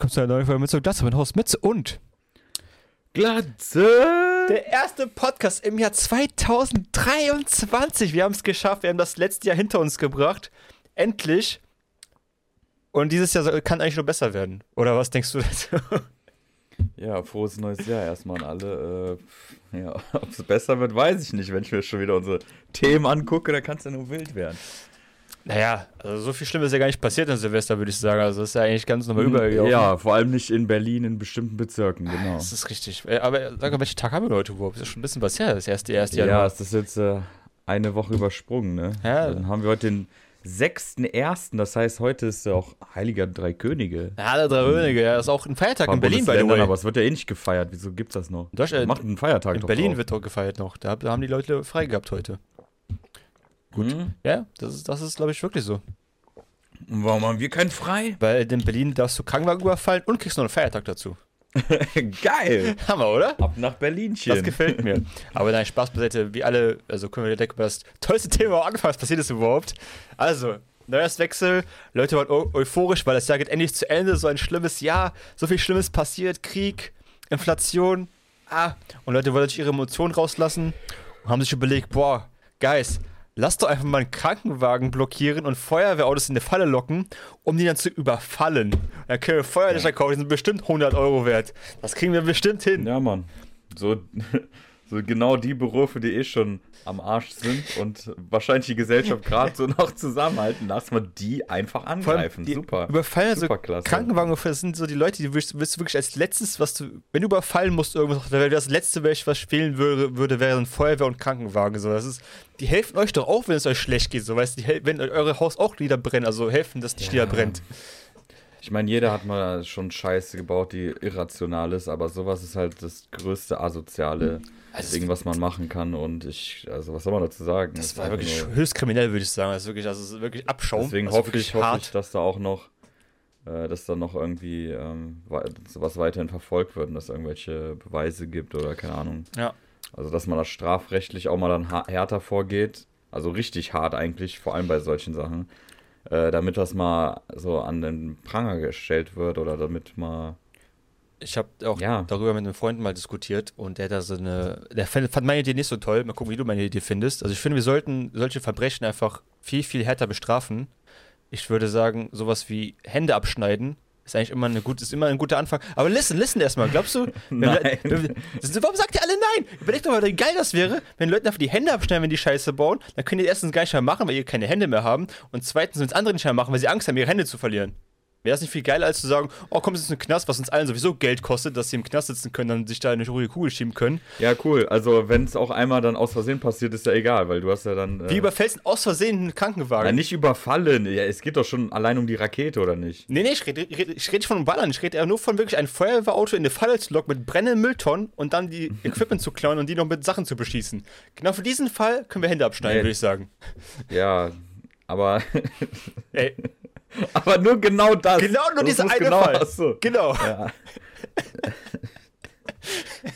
willkommen zu einer neuen Folge mit so Glatze, mein Haus Mütze und Glatze! der erste Podcast im Jahr 2023. Wir haben es geschafft, wir haben das letzte Jahr hinter uns gebracht. Endlich. Und dieses Jahr kann eigentlich nur besser werden. Oder was denkst du dazu? Ja, frohes neues Jahr erstmal an alle. Äh, ja, ob es besser wird, weiß ich nicht. Wenn ich mir schon wieder unsere Themen angucke, dann kann es ja nur wild werden. Naja, also so viel Schlimmes ist ja gar nicht passiert in Silvester, würde ich sagen. Also das ist ja eigentlich ganz normal übergelaufen. Ja, vor allem nicht in Berlin, in bestimmten Bezirken, genau. Das ist richtig. Äh, Aber sag mal, welchen Tag haben wir heute überhaupt? Das ist schon ein bisschen was her, das erste, erste Ja, Januar. es ist jetzt äh, eine Woche übersprungen, ne? Ja. Dann haben wir heute den 6.1., das heißt, heute ist ja auch Heiliger Drei Könige. Ja, alle drei Könige, ja. Das ist auch ein Feiertag in Berlin, Bundesländern, way. Aber es wird ja eh nicht gefeiert. Wieso gibt's das noch? Deutschland- Macht einen Feiertag In Berlin drauf. wird doch gefeiert noch. Da, da haben die Leute frei gehabt heute. Gut. Ja, das ist, das ist glaube ich, wirklich so. Und warum haben wir keinen frei? Weil in Berlin darfst du Krankenwagen überfallen und kriegst noch einen Feiertag dazu. Geil! Hammer, oder? Ab nach Berlinchen. Das gefällt mir. Aber nein, Spaß beiseite. Wie alle, also können wir direkt über das tollste Thema anfangen. Was passiert ist überhaupt? Also, Neujahrswechsel. Leute waren eu euphorisch, weil das Jahr geht endlich zu Ende. So ein schlimmes Jahr. So viel Schlimmes passiert. Krieg, Inflation. Ah. Und Leute wollten sich ihre Emotionen rauslassen und haben sich überlegt, boah, Guys, lass doch einfach mal einen Krankenwagen blockieren und Feuerwehrautos in eine Falle locken, um die dann zu überfallen. Dann können wir Feuerlöscher kaufen, die sind bestimmt 100 Euro wert. Das kriegen wir bestimmt hin. Ja, Mann. So, so genau die Berufe, die eh schon am Arsch sind und wahrscheinlich die Gesellschaft gerade so noch zusammenhalten, lass mal die einfach angreifen. die Super. Überfallen, also Superklasse. Krankenwagen, das sind so die Leute, die willst, willst du wirklich als letztes, was du, wenn du überfallen musst, irgendwas, das letzte, welches was spielen würde, würde, wäre ein Feuerwehr und Krankenwagen. So, das ist, die helfen euch doch auch, wenn es euch schlecht geht, so, weißt du, die wenn eure Haus auch Lieder brennen, also helfen, dass nicht Ja. Lieder brennt. Ich meine, jeder hat mal schon Scheiße gebaut, die irrational ist, aber sowas ist halt das größte Asoziale, Also Ding, was man machen kann. Und ich, also was soll man dazu sagen? Das ist war wirklich nur- höchst kriminell, würde ich sagen. Das ist wirklich, also ist wirklich Abschaum. Deswegen also hoffe ich, hoffe ich, dass da auch noch, äh, dass da noch irgendwie ähm, sowas weiterhin verfolgt wird und dass es irgendwelche Beweise gibt oder keine Ahnung. Ja. Also dass man da strafrechtlich auch mal dann härter vorgeht, also richtig hart eigentlich, vor allem bei solchen Sachen, äh, damit das mal so an den Pranger gestellt wird oder damit mal Ich habe auch Ja. darüber mit einem Freund mal diskutiert und der hat da so eine, der fand fand meine Idee nicht so toll. Mal gucken, wie du meine Idee findest. Also ich finde, wir sollten solche Verbrechen einfach viel, viel härter bestrafen. Ich würde sagen, sowas wie Hände abschneiden ist eigentlich immer eine gute, ist immer ein guter Anfang. Aber listen, listen erstmal. Glaubst du? Nein. wenn warum sagt ihr alle nein? Überlegt doch mal, wie geil das wäre, wenn Leute einfach die Hände abschneiden, wenn die Scheiße bauen. Dann können die erstens gar nicht mehr machen, weil ihr keine Hände mehr haben. Und zweitens, wenn es andere nicht mehr machen, weil sie Angst haben, ihre Hände zu verlieren. Wäre das nicht viel geiler, als zu sagen, oh komm, es ist ein Knast, was uns allen sowieso Geld kostet, dass sie im Knast sitzen können, dann sich da eine ruhige Kugel schieben können. Ja, cool. Also wenn es auch einmal dann aus Versehen passiert, ist ja egal, weil du hast ja dann. Äh, Wie überfällst du aus Versehen einen Krankenwagen? ja, nicht überfallen. Ja, es geht doch schon allein um die Rakete, oder nicht? Nee, nee, ich rede red, red nicht von Ballern. Ich rede eher nur von wirklich einem Feuerwehrauto in eine Falle zu locken mit brennenden Mülltonnen und dann die Equipment zu klauen und die noch mit Sachen zu beschießen. Genau für diesen Fall können wir Hände abschneiden, Nee. würde ich sagen. Ja, aber, Ey, aber nur genau das. genau nur muss eine genau, Fall. Achso. Genau. Ja.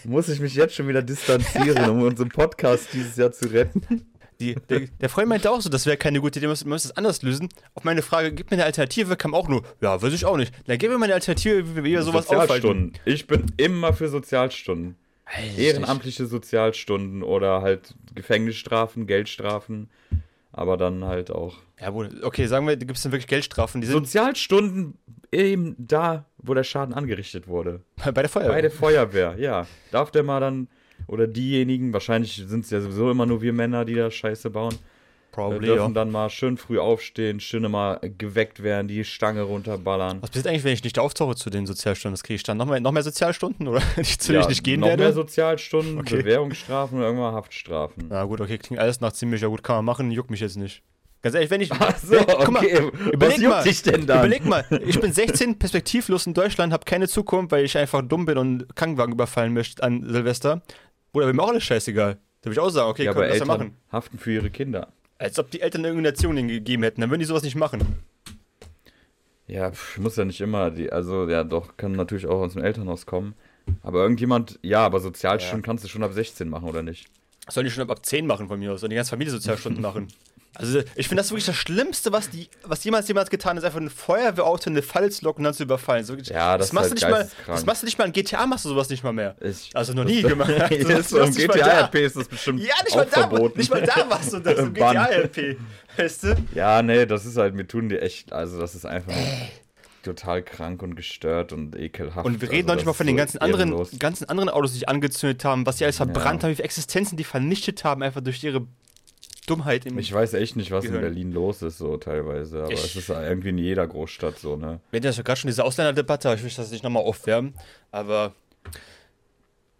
Muss ich mich jetzt schon wieder distanzieren, um unseren Podcast dieses Jahr zu retten? Die, der, der Freund meinte auch so, das wäre keine gute Idee, man muss das anders lösen. Auf meine Frage, gib mir eine Alternative, kam auch nur, ja, weiß ich auch nicht. Dann gib mir mal eine Alternative, wie wir sowas aufhalten. Sozialstunden. Ich bin immer für Sozialstunden. Ehrenamtliche Sozialstunden oder halt Gefängnisstrafen, Geldstrafen. Aber dann halt auch. Ja, wohl. Okay, sagen wir, da gibt es dann wirklich Geldstrafen. Die sind Sozialstunden eben da, wo der Schaden angerichtet wurde. bei der Feuerwehr. Bei der Feuerwehr, ja. Darf der mal dann, oder diejenigen, wahrscheinlich sind es ja sowieso immer nur wir Männer, die da Scheiße bauen, Probably, dürfen ja. dann mal schön früh aufstehen, schön immer geweckt werden, die Stange runterballern. Was passiert eigentlich, wenn ich nicht auftauche zu den Sozialstunden? Das kriege ich dann noch mehr, noch mehr Sozialstunden oder nicht, zu denen ich nicht gehen noch werde? mehr Sozialstunden, Okay. Bewährungsstrafen und irgendwann Haftstrafen. Na gut, okay, klingt alles nach ziemlich ja gut, kann man machen, juckt mich jetzt nicht. Ganz ehrlich, wenn ich. Ach so, wenn, guck mal, okay. überleg mal, dich denn dann? Überleg mal, ich bin 16, perspektivlos in Deutschland, habe keine Zukunft, weil ich einfach dumm bin und Krankenwagen überfallen möchte an Silvester. Bruder, wäre mir auch alles scheißegal. Da würde ich auch sagen, okay, ja, können wir das ja machen. haften für ihre Kinder. Als ob die Eltern irgendeine Nation ihnen gegeben hätten, dann würden die sowas nicht machen. Ja, pf, muss ja nicht immer, die, also ja doch, kann natürlich auch aus dem Elternhaus kommen. Aber irgendjemand, ja, aber Sozialstunden Ja. kannst du schon ab 16 machen, oder nicht? Sollen die schon ab 10 machen von mir aus? Sollen die ganze Familie Sozialstunden machen? Also ich finde das wirklich das Schlimmste, was die, was jemals jemals getan ist, einfach ein Feuerwehrauto in eine Falle zu locken und dann zu überfallen. So, Ja, das ist machst halt du nicht mal. Das machst du nicht mal in GTA, machst du sowas nicht mal mehr. Ich- also noch nie gemacht. So, so, Im nicht mal da. GTA-RP ist das bestimmt Ja, nicht mal, da, verboten. nicht mal da machst du das im Bann. GTA-LP. Weißt du? Ja, nee, das ist halt, mir tun die echt, also das ist einfach total krank und gestört und ekelhaft. Und wir reden also, noch nicht das mal von den so ganzen anderen, ehrenlos. ganzen anderen Autos, die sich angezündet haben, was sie alles verbrannt Ja. haben, wie viele Existenzen die vernichtet haben, einfach durch ihre Dummheit im Ich weiß echt nicht, was Gehirn. in Berlin los ist, so teilweise. Aber Ich- es ist irgendwie in jeder Großstadt so, ne? Wir hatten ja gerade schon diese Ausländerdebatte, aber ich will das nicht nochmal aufwärmen. Aber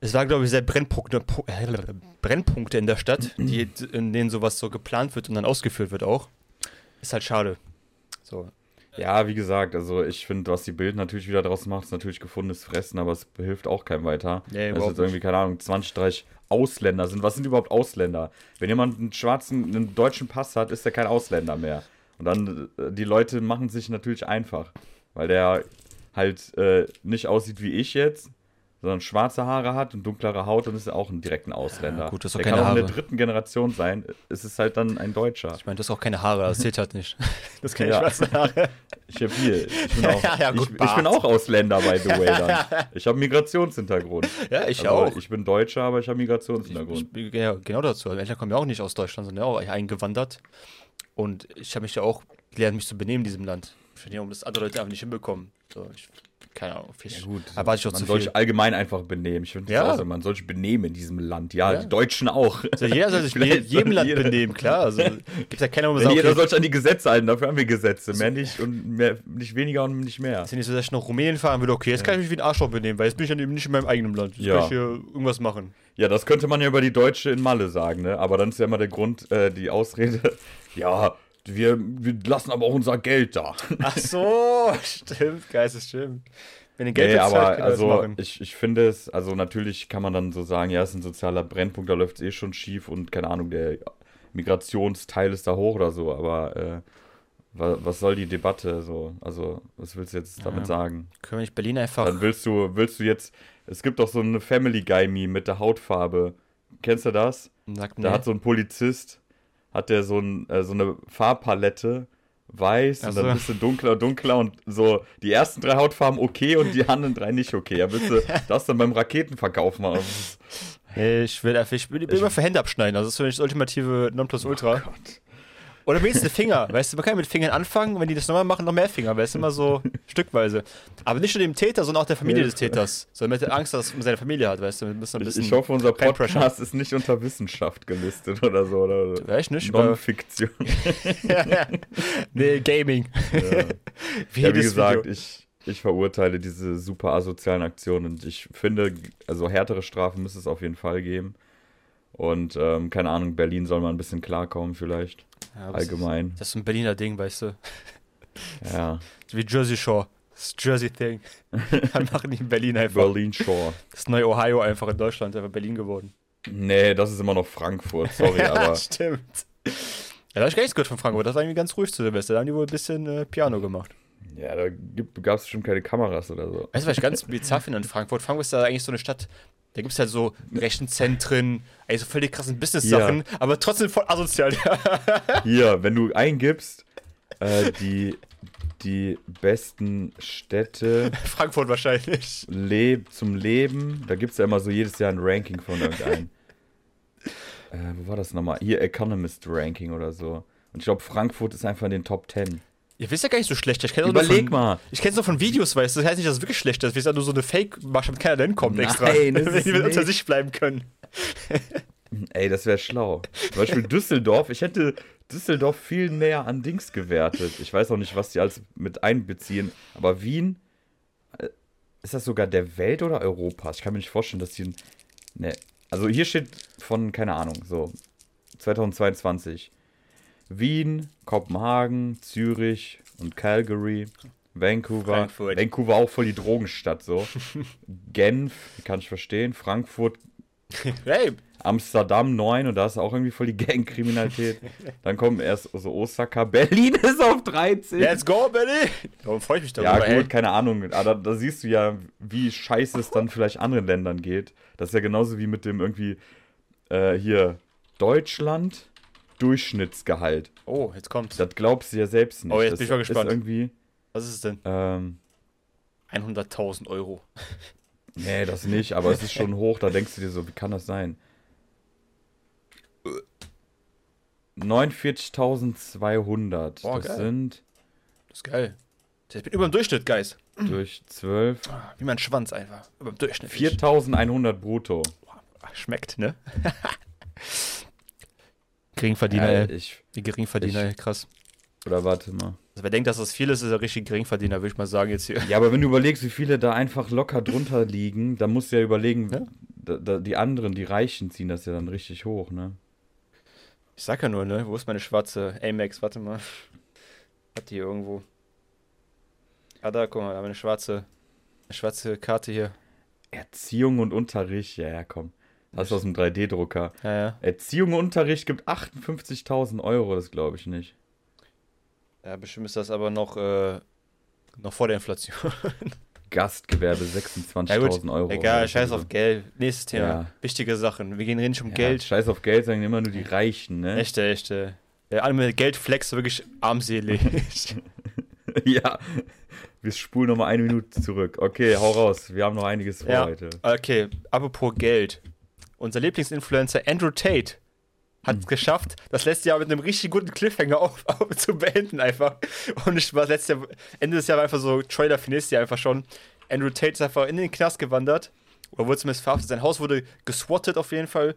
es war, glaube ich, sehr Brennpunkte, Pu- äh, Brennpunkte in der Stadt, die, in denen sowas so geplant wird und dann ausgeführt wird auch. Ist halt schade. So. Ja, wie gesagt, also ich finde, was die Bild natürlich wieder draus macht, ist natürlich gefundenes Fressen, aber es hilft auch keinem weiter. Nee, Dass überhaupt jetzt irgendwie, keine Ahnung, 20, 30 Ausländer sind. Was sind überhaupt Ausländer? Wenn jemand einen schwarzen, einen deutschen Pass hat, ist er kein Ausländer mehr. Und dann, äh, die Leute machen sich natürlich einfach, weil der halt äh, nicht aussieht wie ich jetzt, sondern schwarze Haare hat und dunklere Haut und ist auch ein direkten Ausländer. Ja, gut, das ist doch der keine kann auch in der Haare. dritten Generation sein. Es ist halt dann ein Deutscher. Ich meine, das ist auch keine Haare, das zählt halt nicht. Das keine Ja. schwarzen Haare. Ich hab hier. Ich bin auch, Ja, gut, ich, ich bin auch Ausländer, by the way. Dann. Ich habe Migrationshintergrund. Ja, ich Also, auch. Ich bin Deutscher, aber ich habe Migrationshintergrund. Ich, ja, genau dazu. Meine Eltern kommen ja auch nicht aus Deutschland, sondern auch eingewandert. Und ich habe mich ja auch gelernt, mich zu benehmen in diesem Land. Ich finde, um das andere Leute einfach nicht hinbekommen. So, ich, keine Ahnung. Ich, erwarte ich auch man zu soll sich allgemein einfach benehmen. Ich finde, Ja. ja. also, man soll sich benehmen in diesem Land. Ja, Ja. die Deutschen auch. Also jeder soll sich in jedem Land jeder- benehmen, klar. Also gibt ja keiner, wo man sagt, jeder okay, soll sich an die Gesetze halten, dafür haben wir Gesetze. Mehr nicht und mehr, nicht weniger und nicht mehr. ist ja nicht so, dass ich nach Rumänien fahren würde, okay, jetzt kann ich mich wie ein Arschloch benehmen, weil jetzt bin ich ja eben nicht in meinem eigenen Land. Jetzt Ja. kann ich hier irgendwas machen. Ja, das könnte man ja über die Deutsche in Malle sagen, ne? Aber dann ist ja immer der Grund, äh, die Ausrede, ja, wir, wir lassen aber auch unser Geld da. Ach so, stimmt, Geist, stimmt. Wenn ihr Geld Nee, bezahlt, aber also ich, ich finde es, also natürlich kann man dann so sagen, ja, es ist ein sozialer Brennpunkt, da läuft es eh schon schief und keine Ahnung, der Migrationsteil ist da hoch oder so, aber äh, wa, was soll die Debatte so? Also, was willst du jetzt damit Ja. sagen? Können wir nicht Berlin einfach. Dann willst du, willst du jetzt, es gibt doch so eine Family Guy Meme mit der Hautfarbe. Kennst du das? Sagt, Da nee. hat so ein Polizist, hat der so, ein, äh, so eine Farbpalette, weiß Ach und dann ein bisschen dunkler, dunkler und so die ersten drei Hautfarben okay und die anderen drei nicht okay. Ja, willst du das dann beim Raketenverkauf machen? Ich will einfach, ich bin, bin immer für Hände abschneiden. Also das ist für mich das ultimative Nonplusultra. Oh Oder wenigstens Finger. Weißt du, man kann mit Fingern anfangen, wenn die das nochmal machen, noch mehr Finger. Weißt du, immer so stückweise. Aber nicht nur dem Täter, sondern auch der Familie Ja. des Täters. So damit er Angst dass um seine Familie hat, weißt du. Wir müssen ein Ich, bisschen. ich hoffe, unser. Podcast ist nicht unter Wissenschaft gelistet oder so. Oder Weiß ich nicht, Non-Fiktion. nee, Gaming. Ja. Wie Ja, wie gesagt, Video. ich, ich verurteile diese super asozialen Aktionen und ich finde, also härtere Strafen müsste es auf jeden Fall geben. Und ähm, keine Ahnung, Berlin soll mal ein bisschen klarkommen vielleicht. Ja, aber das ist- Allgemein. Das ist so ein Berliner Ding, weißt du. Ja. Wie Jersey Shore. Das Jersey Thing. Dann machen die in Berlin einfach. Berlin Shore. Das neue Ohio einfach in Deutschland, einfach Berlin geworden. Nee, das ist immer noch Frankfurt, sorry, aber Stimmt. Ja, da habe ich gar nichts gehört von Frankfurt. Das war irgendwie ganz ruhig zu Silvester. Da haben die wohl ein bisschen äh, Piano gemacht. ja, da gab es schon keine Kameras oder so. Weißt du, was ich ganz bizarr finde an Frankfurt? Frankfurt ist ja eigentlich so eine Stadt, da gibt es halt so Rechenzentren, ey, so völlig krassen Business-Sachen, aber trotzdem voll asozial. Hier, wenn du eingibst, äh, die, die besten Städte Frankfurt wahrscheinlich. leb zum Leben, da gibt es ja immer so jedes Jahr ein Ranking von irgendeinem. äh, wo war das nochmal? Hier, Economist Ranking oder so. Und ich glaube, Frankfurt ist einfach in den Top 10. Ihr wisst ja gar nicht so schlecht. Ich kenne Überleg von, mal. Ich kenne es nur von Videos, weißt du. Das heißt nicht, dass es wirklich schlecht ist. Wir sind nur so eine Fake-Masche, mit keiner denn kommt Nein, extra. Wenn die unter sich bleiben können. Ey, das wäre schlau. Zum Beispiel Düsseldorf. Ich hätte Düsseldorf viel näher an Dings gewertet. Ich weiß auch nicht, was die alles mit einbeziehen. Aber Wien, äh, ist das sogar der Welt oder Europas? Ich kann mir nicht vorstellen, dass die. Ne. Also hier steht von, keine Ahnung, so 2022. Wien, Kopenhagen, Zürich und Calgary. Vancouver. Frankfurt. Vancouver auch voll die Drogenstadt so. Genf, kann ich verstehen. Frankfurt Hey, Amsterdam 9 und da ist auch irgendwie voll die Gangkriminalität. Dann kommen erst so Osaka. Berlin ist auf 13. let's go, Benny! Darum freue ich mich ja, darüber, gut, keine Ahnung. Aber da, da siehst du ja, wie scheiße es dann vielleicht anderen Ländern geht. Das ist ja genauso wie mit dem irgendwie äh, hier Deutschland, Durchschnittsgehalt. Oh, jetzt kommt's. Das glaubst du ja selbst nicht. Oh, jetzt das bin ich mal gespannt. Ist irgendwie, Was ist es denn? ähm, 100.000 Euro. nee, das nicht, aber es ist schon hoch, da denkst du dir so, wie kann das sein? 49.200. Boah, das geil. sind Das ist geil. Ich bin über dem Durchschnitt, Guys. durch 12 Wie mein Schwanz einfach. Über dem Durchschnitt. 4.100 brutto. Ach, Schmeckt, ne? Geringverdiener, Ja, ey. ich, Die Geringverdiener, ey. krass. oder warte mal. Also wer denkt, dass das viel ist, ist er richtig Geringverdiener, würde ich mal sagen jetzt hier. Ja, aber wenn du überlegst, wie viele da einfach locker drunter liegen, dann musst du ja überlegen, Ja. Da, da, die anderen, die Reichen, ziehen das ja dann richtig hoch, ne? Ich sag ja nur, ne? Wo ist meine schwarze Amex? Warte mal. Hat die hier irgendwo? Ah, da, guck mal, da haben wir eine schwarze, eine schwarze Karte hier. Erziehung und Unterricht, ja, ja, komm. Das ist aus dem 3D-Drucker. Ja, ja. Erziehung und Unterricht gibt 58.000 Euro, das glaube ich nicht. Ja, bestimmt ist das aber noch, äh, noch vor der Inflation. Gastgewerbe Ja, 26.000 Euro. Egal, scheiß auf Geld. Nächstes Thema. Ja. Wichtige Sachen. Wir gehen reden nicht um Ja, Geld. Scheiß auf Geld, sagen immer nur die Reichen, ne? Echte, echte. Ja, alle mit Geld flex wirklich armselig. ja. Wir spulen nochmal eine Minute zurück. Okay, hau raus. Wir haben noch einiges vor Ja. heute. okay, apropos Geld. Unser Lieblingsinfluencer Andrew Tate hat Hm. es geschafft, das letzte Jahr mit einem richtig guten Cliffhanger auf, auf, zu beenden einfach. Und ich war letztes Jahr, Ende des Jahres war einfach so Trailer nächstes Jahr einfach schon. Andrew Tate ist einfach in den Knast gewandert. Oder wurde zumindest verhaftet. Sein Haus wurde geswattet auf jeden Fall.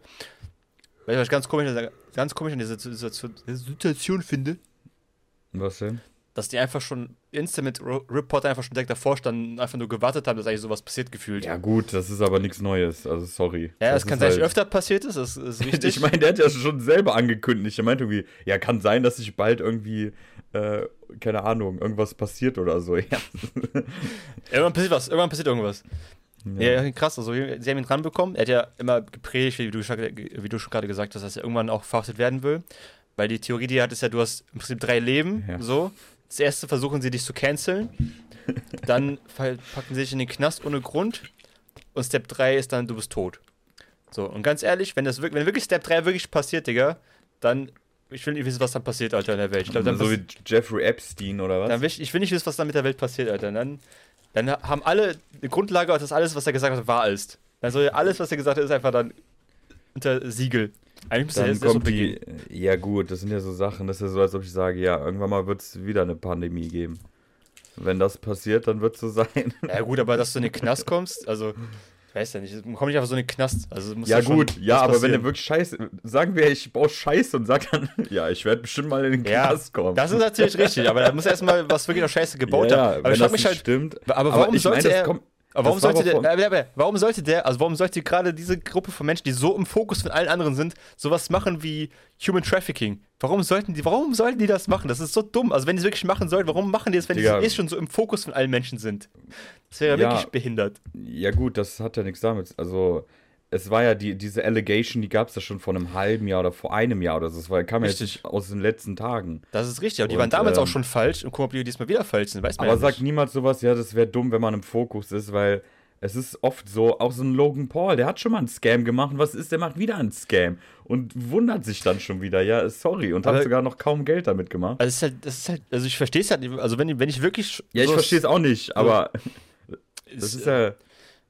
Weil ich was ganz komisch, ganz komisch an dieser Situation finde, Was denn? Dass die einfach schon instant mit Reporter einfach schon direkt davor standen und einfach nur gewartet haben, dass eigentlich sowas passiert gefühlt. Ja, gut, das ist aber nichts Neues. Also, sorry. Ja, das, kann ist sein, dass halt- öfter passiert ist, das ist richtig. Ich meine, der hat ja schon selber angekündigt. Er meinte irgendwie, ja, kann sein, dass sich bald irgendwie, äh, keine Ahnung, irgendwas passiert oder so. Ja. irgendwann passiert was, irgendwann passiert irgendwas. Ja, ja krass, also sie haben ihn dran bekommen. Er hat ja immer gepredigt, wie du, schon- wie du schon gerade gesagt hast, dass er irgendwann auch verhaftet werden will. Weil die Theorie, die er hat, ist ja, du hast im Prinzip drei Leben, Ja. so. Das erste versuchen sie dich zu canceln. dann packen sie dich in den Knast ohne Grund. Und Step 3 ist dann, du bist tot. So, und ganz ehrlich, wenn das wirklich, wenn wirklich Step 3 wirklich passiert, Digga, dann, ich will nicht wissen, was dann passiert, Alter, in der Welt. Dann, so wie Jeffrey Epstein oder was? dann will ich, ich will nicht wissen, was dann mit der Welt passiert, Alter. Dann, dann haben alle eine Grundlage, dass alles, was er gesagt hat, wahr ist. Dann soll ja alles, was er gesagt hat, ist einfach dann unter Siegel. Eigentlich müsste er Dann jetzt erst so kommt die. begehen. Ja, gut, das sind ja so Sachen, das ist ja so, als ob ich sage, ja, irgendwann mal wird es wieder eine Pandemie geben. Wenn das passiert, dann wird es so sein. Ja, gut, aber dass du in den Knast kommst, also, ich weiß ja nicht, komm nicht einfach so in den Knast. Also, muss Ja, schon gut, ja, aber wenn der wirklich scheiße. Sagen wir, ich baue Scheiße und sag dann, ja, ich werde bestimmt mal in den Ja, Knast kommen. das ist natürlich richtig, aber da muss erstmal was wirklich noch scheiße gebaut ja, haben. Aber wenn ich das mich nicht halt, stimmt. aber warum ich meine, sollte das er. Aber warum sollte, der, äh, warum sollte der, also warum sollte gerade diese Gruppe von Menschen, die so im Fokus von allen anderen sind, sowas machen wie Human Trafficking? Warum sollten die, warum sollten die das machen? Das ist so dumm. Also wenn die es wirklich machen sollten, warum machen die es, wenn Digga. die eh schon so im Fokus von allen Menschen sind? Das wäre ja Ja. wirklich behindert. Ja, gut, das hat ja nichts damit. Also, es war ja die, diese Allegation, die gab es ja schon vor einem halben Jahr oder vor einem Jahr oder so. Das war, kam ja jetzt aus den letzten Tagen. Das ist richtig, aber die Und, waren damals ähm, auch schon falsch und guck mal, ob die diesmal wieder falsch sind, weiß man Aber ja sagt niemals sowas, ja, das wäre dumm, wenn man im Fokus ist, weil es ist oft so, auch so ein Logan Paul, der hat schon mal einen Scam gemacht. und Was ist, der macht wieder einen Scam und wundert sich dann schon wieder, ja, sorry, und Aber- hat sogar noch kaum Geld damit gemacht. Also, ist halt, das ist halt, also ich verstehe es halt nicht, also wenn, wenn ich wirklich. Ja, ich so- verstehe es auch nicht, aber das ist, ist ja.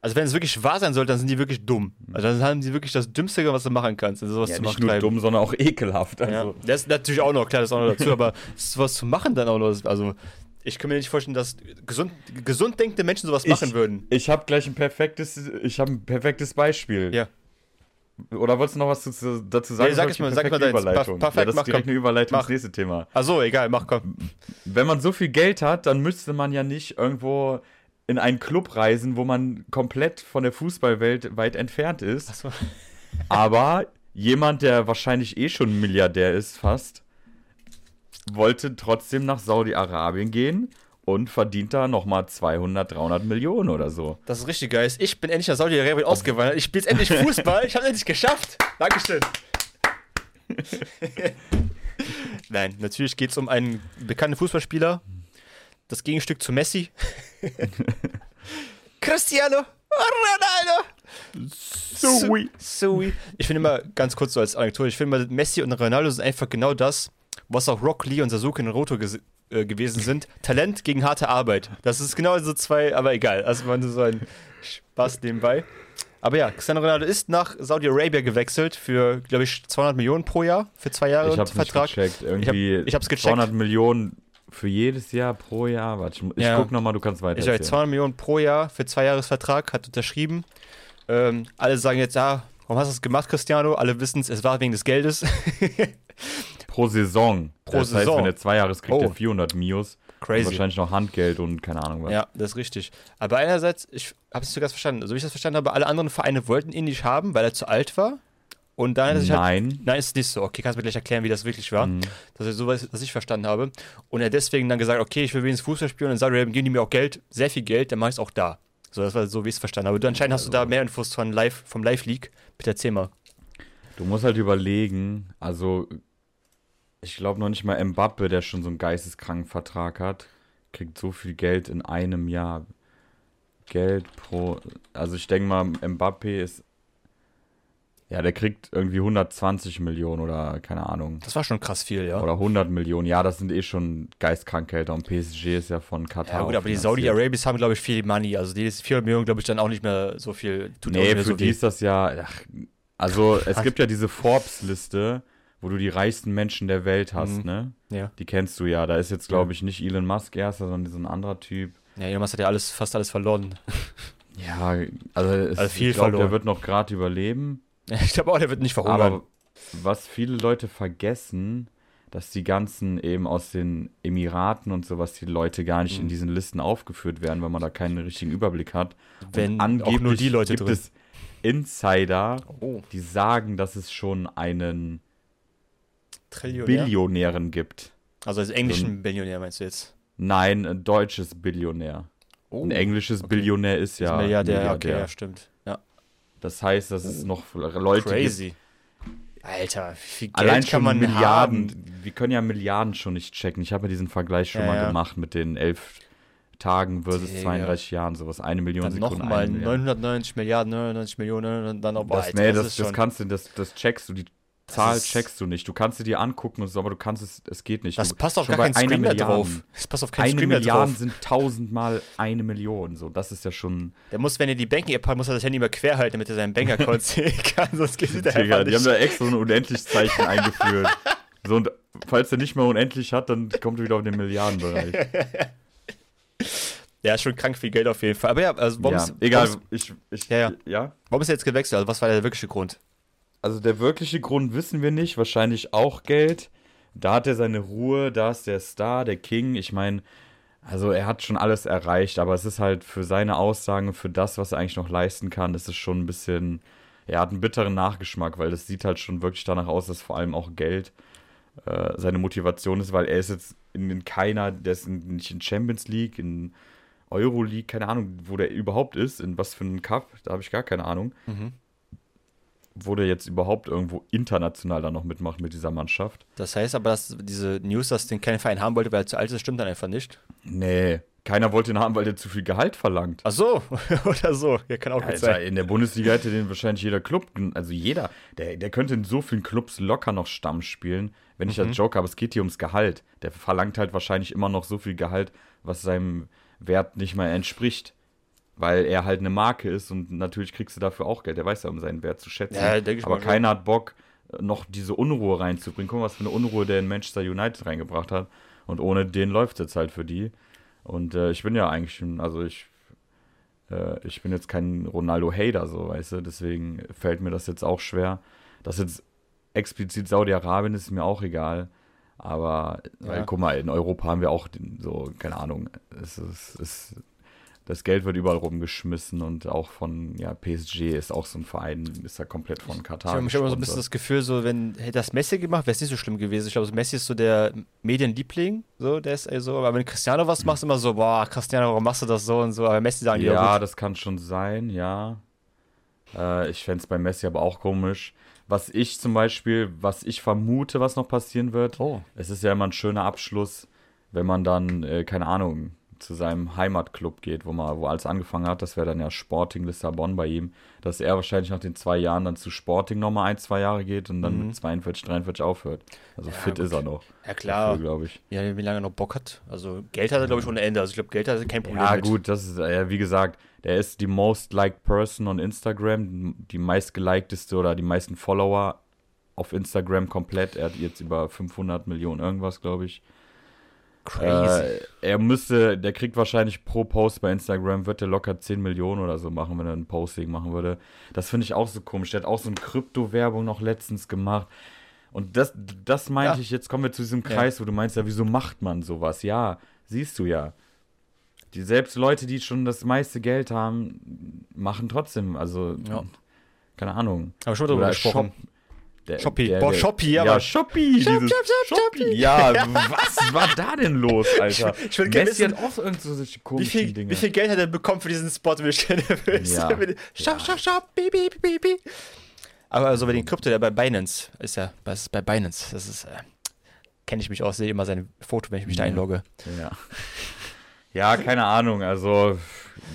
Also wenn es wirklich wahr sein soll, dann sind die wirklich dumm. Also dann haben sie wirklich das Dümmste, was du machen kannst, also sowas Ja, zu nicht machen. nur dumm, sondern auch ekelhaft. Ja, Also. das ist natürlich auch noch, klar, das ist auch noch dazu, aber sowas zu machen dann auch noch, also ich kann mir nicht vorstellen, dass gesund, gesund denkende Menschen sowas machen würden. Ich habe gleich ein perfektes, ich habe ein perfektes Beispiel. Ja. Oder wolltest du noch was zu, zu, dazu sagen? Nee, sag ich mal, sag mal deins. Überleitung. Perfekt, ja, das mach, ist direkt komm. eine Überleitung Mach. ins nächste Thema. Ach so, egal, mach komm. Wenn man so viel Geld hat, dann müsste man ja nicht irgendwo in einen Club reisen, wo man komplett von der Fußballwelt weit entfernt ist. Achso. Aber jemand, der wahrscheinlich eh schon Milliardär ist, fast, wollte trotzdem nach Saudi-Arabien gehen und verdient da nochmal 200, 300 Millionen oder so. Das ist richtig geil. Ich bin endlich nach Saudi-Arabien ausgewandert. Ich spiele jetzt endlich Fußball. Ich habe endlich geschafft. Dankeschön. Nein, natürlich geht es um einen bekannten Fußballspieler. Das Gegenstück zu Messi. Cristiano Ronaldo. Sui. Sui. Ich finde immer, ganz kurz so als Anekdote, ich finde immer, Messi und Ronaldo sind einfach genau das, was auch Rock Lee und Sasuke in Naruto äh, gewesen sind. Talent gegen harte Arbeit. Das ist genau so zwei, aber egal. Also man so ein Spaß nebenbei. Aber ja, Cristiano Ronaldo ist nach Saudi-Arabia gewechselt für, glaube ich, 200 Millionen pro Jahr für zwei Jahre ich Vertrag. Nicht gecheckt. Irgendwie ich, hab, ich hab's gecheckt. 200 Millionen für jedes Jahr pro Jahr. Warte, ich, ja. guck nochmal, du kannst weiter. Ich habe 200 Millionen pro Jahr für zwei Jahresvertrag, hat unterschrieben. Ähm, alle sagen jetzt, ja, warum hast du das gemacht, Cristiano? Alle wissen es, es war wegen des Geldes. pro Saison. Pro das Saison. heißt, wenn er zwei Jahre kriegt oh. er 400 Mios. Crazy. Wahrscheinlich noch Handgeld und keine Ahnung was. Ja, das ist richtig. Aber einerseits, ich habe es sogar verstanden, so wie ich das verstanden habe, alle anderen Vereine wollten ihn nicht haben, weil er zu alt war. Und dann hat Nein. Halt, nein, ist nicht so. Okay, kannst du mir gleich erklären, wie das wirklich war. Mhm. Das ist so, was, was ich verstanden habe. Und er deswegen dann gesagt, okay, ich will wenigstens Fußball spielen und in Saudi-Arabien geben die mir auch Geld, sehr viel Geld, dann mach ich es auch da. So, das war so, wie ich es verstanden habe. Du anscheinend hast du da mehr Infos von Live, vom Live-League. Bitte erzähl mal. Du musst halt überlegen, also ich glaube noch nicht mal Mbappe, der schon so einen geisteskranken Vertrag hat, kriegt so viel Geld in einem Jahr. Geld pro. Also ich denke mal, Mbappe ist. Ja, der kriegt irgendwie 120 Millionen oder keine Ahnung. Das war schon krass viel, ja. Oder 100 Millionen. Ja, das sind eh schon Geistkrankheiter und PSG ist ja von Katar. Ja, gut, aber die Saudi-Arabis haben, glaube ich, viel Money. Also die 400 Millionen, glaube ich, dann auch nicht mehr so viel. Tut nee, für so die ist das ja. Ach, also es gibt ja diese Forbes-Liste wo du die reichsten Menschen der Welt hast, mhm. ne? Ja. Die kennst du ja. Da ist jetzt, glaube ich, nicht Elon Musk erster, sondern so ein anderer Typ. Ja, Elon Musk hat ja alles, fast alles verloren. Ja, also, es, also viel ich glaube, der wird noch gerade überleben. ich glaube auch, der wird nicht verhungern. Aber was viele Leute vergessen, dass die ganzen eben aus den Emiraten und sowas, die Leute gar nicht mhm. in diesen Listen aufgeführt werden, weil man da keinen richtigen Überblick hat. Wenn und angeblich auch nur die Leute gibt drin. es Insider, oh. die sagen, dass es schon einen Trillionär? Billionären gibt. Also als englischen so Billionär meinst du jetzt? Nein, ein deutsches Billionär. Oh, ein englisches okay. Billionär ist ja. Ist Milliardär, Milliardär. Okay, ja, stimmt. Das heißt, dass es noch Leute Crazy. Gibt, Alter, wie viel Geld Allein kann man Milliarden. Haben? Wir können ja Milliarden schon nicht checken. Ich habe ja diesen Vergleich schon ja, mal ja. gemacht mit den elf Tagen versus Digga. 32 Jahren, sowas. Eine Million dann Sekunden. Nochmal 990 Milliarden, 99 Millionen dann noch das, Alter, nee, das, das, das kannst du, das, das checkst du. Die Zahl checkst du nicht. Du kannst sie dir angucken und so, aber du kannst es, es geht nicht. Das du, passt auf gar keinen Screen mehr drauf. Das passt auf keinen Screen mehr drauf. Eine sind tausendmal eine Million. So, das ist ja schon. Der muss, wenn er die Banking-App hat, muss er das Handy immer quer halten, damit er seinen Bank-Account sehen kann. Sonst geht es Digga, die haben da extra so ein Unendlichzeichen eingeführt. So, und falls er nicht mehr unendlich hat, dann kommt er wieder auf den Milliardenbereich. Ja, schon krank viel Geld auf jeden Fall. Aber ja, also warum ja, ist, egal, ich, ich, ja, ja. ja. Warum ist er jetzt gewechselt? Also was war der wirkliche Grund? Also der wirkliche Grund wissen wir nicht, wahrscheinlich auch Geld. Da hat er seine Ruhe, da ist der Star, der King. Ich meine, also er hat schon alles erreicht, aber es ist halt für seine Aussagen, für das, was er eigentlich noch leisten kann, ist es schon ein bisschen, er hat einen bitteren Nachgeschmack, weil das sieht halt schon wirklich danach aus, dass vor allem auch Geld äh, seine Motivation ist, weil er ist jetzt in, in keiner, der ist in, nicht in Champions League, in Euro League, keine Ahnung, wo der überhaupt ist, in was für einem Cup, da habe ich gar keine Ahnung. Mhm wo der jetzt überhaupt irgendwo international dann noch mitmacht mit dieser Mannschaft. Das heißt aber, dass diese News, dass den kein Verein haben wollte, weil er zu alt ist, stimmt dann einfach nicht? Nee, keiner wollte ihn haben, weil der zu viel Gehalt verlangt. Ach so, oder so. Ja, kann auch gut sein. In der Bundesliga hätte den wahrscheinlich jeder Club, also jeder, der, der könnte in so vielen Clubs locker noch Stamm spielen, wenn ich mhm. als Joker, aber es geht hier ums Gehalt. Der verlangt halt wahrscheinlich immer noch so viel Gehalt, was seinem Wert nicht mal entspricht weil er halt eine Marke ist und natürlich kriegst du dafür auch Geld. Der weiß ja, um seinen Wert zu schätzen. Ja, denke ich Aber keiner hat Bock, noch diese Unruhe reinzubringen. Guck mal, was für eine Unruhe der in Manchester United reingebracht hat. Und ohne den läuft es jetzt halt für die. Und äh, ich bin ja eigentlich, also ich, äh, ich bin jetzt kein Ronaldo-Hater, so, weißt du. Deswegen fällt mir das jetzt auch schwer. Das jetzt explizit Saudi-Arabien ist mir auch egal. Aber, ja. weil, guck mal, in Europa haben wir auch den, so, keine Ahnung, es ist, das Geld wird überall rumgeschmissen und auch von, ja, PSG ist auch so ein Verein, ist ja komplett von Katar. Ich habe immer so ein bisschen das Gefühl, so, wenn hätte das Messi gemacht, wäre es nicht so schlimm gewesen. Ich glaube, Messi ist so der Medienliebling, so, der ist so, aber wenn Cristiano was macht, immer so, boah, Cristiano, warum machst du das so und so, aber Messi sagen die Ja, ja das kann schon sein, ja. Äh, ich fände es bei Messi aber auch komisch. Was ich zum Beispiel, was ich vermute, was noch passieren wird, oh. es ist ja immer ein schöner Abschluss, wenn man dann, äh, keine Ahnung, zu seinem Heimatclub geht, wo man, wo alles angefangen hat. Das wäre dann ja Sporting Lissabon bei ihm. Dass er wahrscheinlich nach den zwei Jahren dann zu Sporting nochmal ein, zwei Jahre geht und dann Mhm. mit 42, 43 aufhört. Also Ja, fit gut. ist er noch. Ja, klar. glaube ich. Ja, wie lange er noch Bock hat. Also, Geld hat er, glaube ich, ohne Ende. Also, ich glaube, Geld hat er kein Problem Ja, mit. gut, das ist, äh, wie gesagt, der ist die most liked person on Instagram, die meistgelikedeste oder die meisten Follower auf Instagram komplett. Er hat jetzt über 500 Millionen irgendwas, glaube ich. Crazy. Äh, er müsste, der kriegt wahrscheinlich pro Post bei Instagram, wird er locker 10 Millionen oder so machen, wenn er ein Posting machen würde. Das finde ich auch so komisch. Der hat auch so eine Krypto-Werbung noch letztens gemacht. Und das, das meinte Ja. ich, jetzt kommen wir zu diesem Kreis, wo du meinst, ja, wieso macht man sowas? Ja, siehst du ja. Die selbst Leute, die schon das meiste Geld haben, machen trotzdem, also, Ja. keine Ahnung. Aber schon drüber Oder gesprochen. Shop- der- Shopee. der- Boah, Shopee, ja, aber- Shopee. Shop, Shop, Shop, Shopee. Ja, was war da denn los, Alter? Ich will gerne wissen, hat auch irgend so solche Wie komischen viel, Dinge. wie viel Geld hat er bekommen für diesen Spot, wenn ich nervös Ja. Shop, shop, shop, bi, bi, bi, bi. Aber also bei den Krypto, der bei Binance ist ja, was ist bei Binance? Das ist, äh, kenne ich mich aus, sehe immer sein Foto, wenn ich mich da Ja. einlogge. Ja. Ja, keine Ahnung. Also,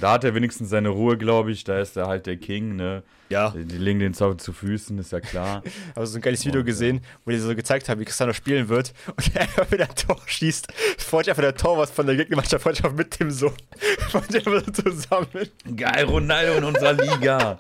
da hat er wenigstens seine Ruhe, glaube ich. Da ist er halt der King, ne? Ja. Die legen den Zauber zu Füßen, ist ja klar. Aber so ein geiles Video Und, äh, gesehen, wo die so gezeigt haben, wie Cristiano spielen wird und er einfach wieder ein Tor schießt. Freut einfach der Torwart von der Gegnermannschaft, einfach mit dem so. Freut einfach so zusammen. Geil, Ronaldo in unserer Liga.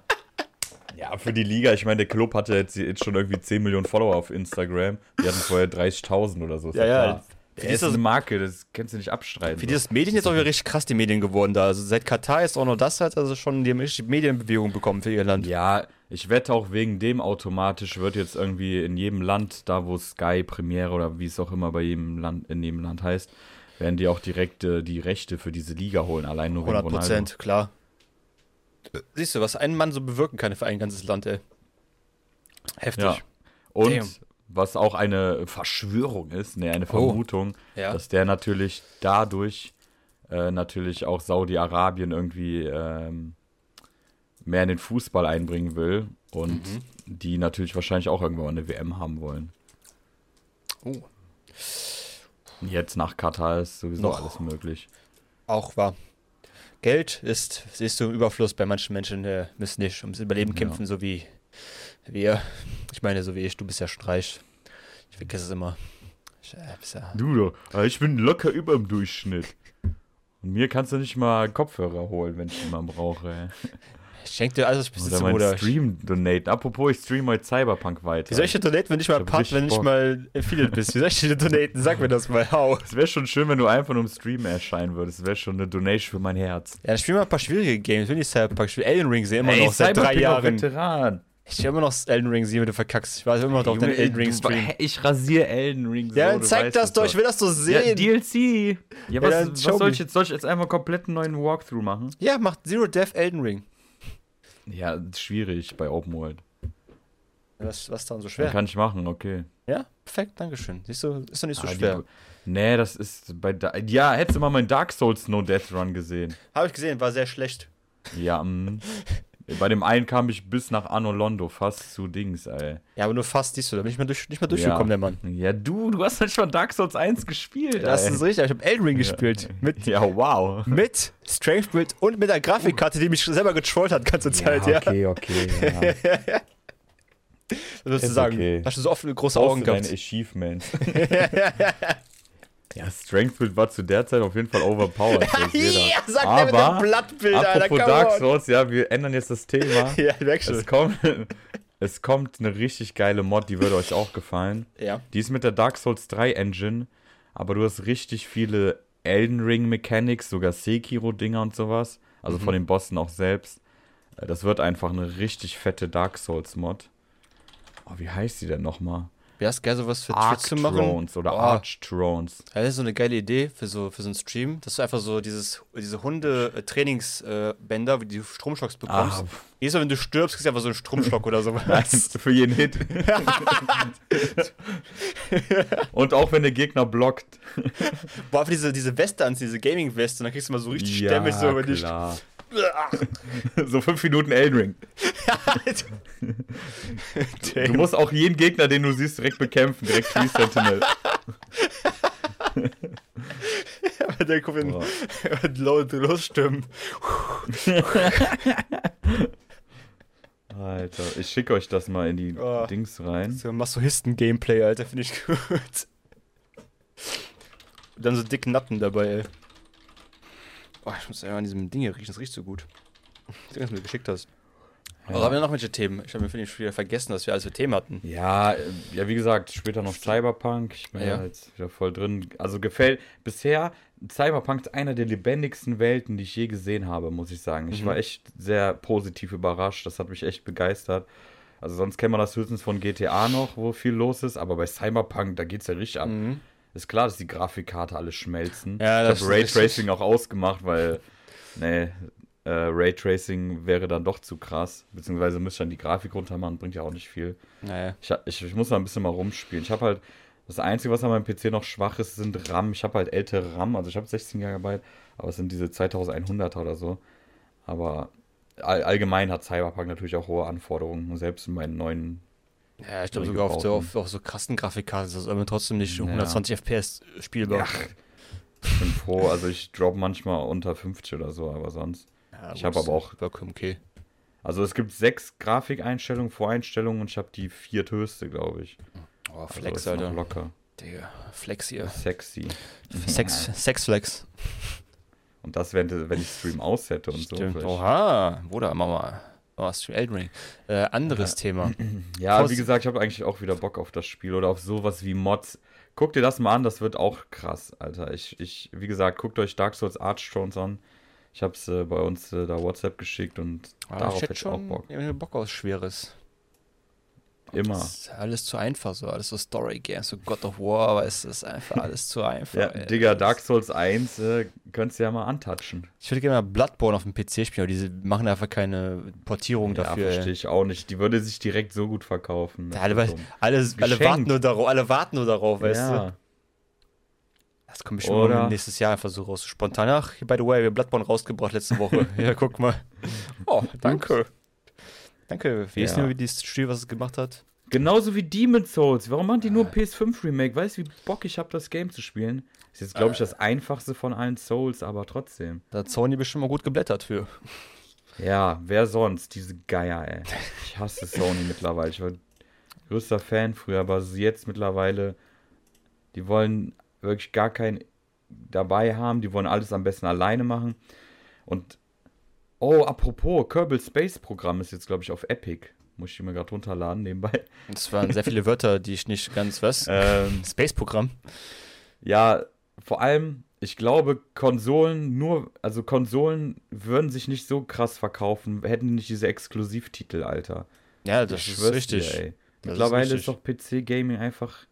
Ja, für die Liga, ich meine, der Club hatte jetzt, schon irgendwie 10 Millionen Follower auf Instagram. Die hatten vorher 30.000 oder so. Ja, ja. klar. Für Der ist ist eine Marke, das kannst du nicht abstreiten. Für dieses Medien jetzt auch wieder richtig krass die Medien geworden da. Also seit Katar ist auch noch das halt, also schon die Medienbewegung bekommen für ihr Land. Ja, ich wette auch wegen dem automatisch wird jetzt irgendwie in jedem Land, da wo Sky Premiere oder wie es auch immer bei jedem Land, in jedem Land heißt, werden die auch direkt äh, die Rechte für diese Liga holen, allein nur wegen 100 Ronaldo. Prozent, klar. Siehst du, was ein Mann so bewirken kann für ein ganzes Land, ey. Heftig. Ja. Und Damn. Was auch eine Verschwörung ist, ne, eine Oh. Vermutung, Ja. dass der natürlich dadurch äh, natürlich auch Saudi-Arabien irgendwie ähm, mehr in den Fußball einbringen will und Mhm. die natürlich wahrscheinlich auch irgendwann eine WM haben wollen. Oh. Jetzt nach Katar ist sowieso Noch. alles möglich. Auch wahr. Geld ist, siehst du, im Überfluss bei manchen Menschen, äh, müssen nicht ums Überleben Ja. kämpfen, so wie wir. Ich meine, so wie ich, du bist ja schon reich. Ich vergesse es immer. Ich, äh, ja, Du doch, ich bin locker über dem Durchschnitt. Und mir kannst du nicht mal Kopfhörer holen, wenn ich die mal brauche. ich schenke dir alles, ich Oder mein Bruder. Stream donaten. Apropos, ich stream heute Cyberpunk weiter. Wie soll ich dir donaten, wenn ich mal Ich Part, wenn ich mal Affiliate bist? Wie soll ich dir donaten? Sag mir das mal. Hau. Es wäre schon schön, wenn du einfach nur im Stream erscheinen würdest. Es wäre schon eine Donation für mein Herz. Ja, ich spiele mal ein paar schwierige Games. Will ich Cyberpunk spielen? Elden Ring sehe immer Ey, noch seit drei Cyberpunk auch Jahren. Veteran. Ich will immer noch Elden Ring sehen, wenn du verkackst. Ich weiß immer noch auf deinen Elden Ring Stream. Ich rasiere Elden Ring so, Ja, dann zeig das doch. Ich will das so Ja, sehen. DLC. Ja, was, dann was soll ich jetzt? Soll ich jetzt einmal komplett einen neuen Walkthrough machen? Ja, macht Zero Death Elden Ring. Ja, schwierig bei Open World. Was, was dann so Dann schwer? kann ich machen, okay. Ja, perfekt, Dankeschön. Siehst du, ist doch nicht so Ah, die- schwer. Nee, das ist bei da Ja, hättest du mal meinen Dark Souls No Death Run gesehen. Habe ich gesehen, war sehr schlecht. Ja, mm. Bei dem einen kam ich bis nach Anno Londo, fast zu Dings, ey. Ja, aber nur fast, siehst du, da bin ich mal durch, nicht mal durchgekommen, der Mann. Ja, du, du hast nicht schon Dark Souls 1 gespielt, Das ey. ist richtig, ich habe Elden Ring gespielt. Mit, Ja, wow. mit Strength Build und mit der Grafikkarte, die mich selber getrollt hat, ganze Zeit, ja. okay, okay, ja. Das würdest du sagen. okay. Hast du so oft große Augen Augen deine gehabt. Achievements. ja, Strength Build war zu der Zeit auf jeden Fall overpowered. Ja, sag der mit Aber, dem Blattbild, Alter, apropos come Dark. Souls, ja, wir ändern jetzt das Thema. Ja, wechsel. Es kommt, es kommt eine richtig geile Mod, die würde euch auch gefallen. Ja. Die ist mit der Dark Souls 3 Engine, aber du hast richtig viele Elden Ring Mechanics, sogar Sekiro-Dinger und sowas. Also Mhm. von den Bossen auch selbst. Äh, Das wird einfach eine richtig fette Dark Souls Mod. Oh, wie heißt die denn nochmal? Wär's geil, sowas für Twitch zu machen? Thrones oder Oh. Arch Thrones. Ja, das ist so eine geile Idee für so, für so einen Stream, dass du einfach so dieses, diese Hunde-Trainingsbänder, wie die Stromschocks bekommst. Ah. Jedes Mal, wenn du stirbst, kriegst du einfach so einen Stromschlock oder sowas. Für jeden Hit. und auch wenn der Gegner blockt. Boah, einfach diese, diese Weste anziehen, diese Gaming-Weste, dann kriegst du mal so richtig stämmig so über dich. so fünf Minuten Elden Ring. Du musst auch jeden Gegner, den du siehst, direkt bekämpfen. Direkt Tree Sentinel. der kommt in laut losstimmen. Alter, ich schicke euch das mal in die Oh. Dings rein. So Masochisten-Gameplay, Alter, finde ich gut. Dann so dicke Natten dabei, ey. Oh, ich muss ja an diesem Ding hier riechen, das riecht so gut. Das Ding, was du mir geschickt hast. Ja. Aber haben wir noch welche Themen? Ich habe mir finde ich wieder vergessen, was wir alles für Themen hatten. Ja, äh, ja, wie gesagt, später noch Cyberpunk. Ich bin Ja. ja jetzt wieder voll drin. Also gefällt bisher Cyberpunk ist einer der lebendigsten Welten, die ich je gesehen habe, muss ich sagen. Ich Mhm. war echt sehr positiv überrascht. Das hat mich echt begeistert. Also sonst kennt man das höchstens von GTA noch, wo viel los ist, aber bei Cyberpunk, da geht's ja richtig ab. Mhm. Ist klar, dass die Grafikkarte alles schmelzen. Ja, das ich habe Raytracing auch ausgemacht, weil, nee, äh, Raytracing wäre dann doch zu krass. Beziehungsweise müsste ich dann die Grafik runter machen, bringt ja auch nicht viel. Naja. Ich, ich, ich muss da ein bisschen mal rumspielen. Ich habe halt, das Einzige, was an meinem PC noch schwach ist, sind RAM. Ich habe halt ältere RAM, also ich habe 16 GB, aber es sind diese 2100er oder so. Aber all, allgemein hat Cyberpunk natürlich auch hohe Anforderungen, selbst in meinen neuen. Ja, ich glaube sogar auf, so, auf, auf so krassen Grafikkarten ist das aber trotzdem nicht Ja. 120 FPS spielbar. Ich bin froh, also ich drop manchmal unter 50 oder so, aber sonst. Ja, Ich gut, hab aber auch- Vollkommen okay. Also es gibt sechs Grafikeinstellungen, Voreinstellungen und ich habe die vierthöchste, glaube ich. Oh, Also Flex, noch Alter. Locker. Digga, Flex hier. Sexy. Sex, Sexflex. Und das, wenn, wenn ich Stream aushätte und so. Stimmt. vielleicht. Oha, Bruder, Mama. Oh, Stream Elden Ring. Äh, anderes Thema. Ja, Post- wie gesagt, ich habe eigentlich auch wieder Bock auf das Spiel oder auf sowas wie Mods. Guckt ihr das mal an, das wird auch krass, Alter. Ich, ich wie gesagt, guckt euch Dark Souls Archstones an. Ich habe es äh, bei uns äh, da WhatsApp geschickt und Ah, darauf ich hätte ich auch Bock. irgendwie Bock auf Schweres. Immer. Das ist alles zu einfach, so alles so Story-Games, so God of War, aber es ist einfach alles zu einfach. Ja, ey. Digga, Dark Souls 1 äh, könntest du ja mal antatschen. Ich würde gerne mal Bloodborne auf dem PC spielen, aber diese machen einfach keine Portierung Ja, dafür. ey. verstehe ich auch nicht. Die würde sich direkt so gut verkaufen. Ja, alle, alle, alle, warten nur darauf, alle warten nur darauf, weißt du? ja. Das kommt bestimmt Oder- nächstes Jahr einfach so raus. Spontan. Ach, by the way, wir haben Bloodborne rausgebracht letzte Woche. ja, guck mal. Oh, danke. Danke. Wie ist Ja. nur, wie dieses Spiel, was es gemacht hat? Genauso wie Demon Souls. Warum machen die nur Ah. PS5 Remake? Weißt du, wie Bock ich habe, das Game zu spielen? Ist jetzt, glaube ich, Ah. das einfachste von allen Souls, aber trotzdem. Da hat Sony bestimmt mal gut geblättert für. Ja, wer sonst? Diese Geier, ey. Ich hasse Sony mittlerweile. Ich war größter Fan früher, aber jetzt mittlerweile, die wollen wirklich gar keinen dabei haben. Die wollen alles am besten alleine machen. Und, oh, apropos, Kerbal Space Programm ist jetzt, glaube ich, auf Epic. Muss ich mir gerade runterladen nebenbei. Das waren sehr viele Wörter, die ich nicht ganz was. Ähm, Space-Programm. Ja, vor allem, ich glaube, Konsolen nur, also Konsolen würden sich nicht so krass verkaufen, hätten nicht diese Exklusivtitel, Alter. Ja, das Ich ist richtig. Dir, ist Mittlerweile ist, richtig. doch PC-Gaming einfach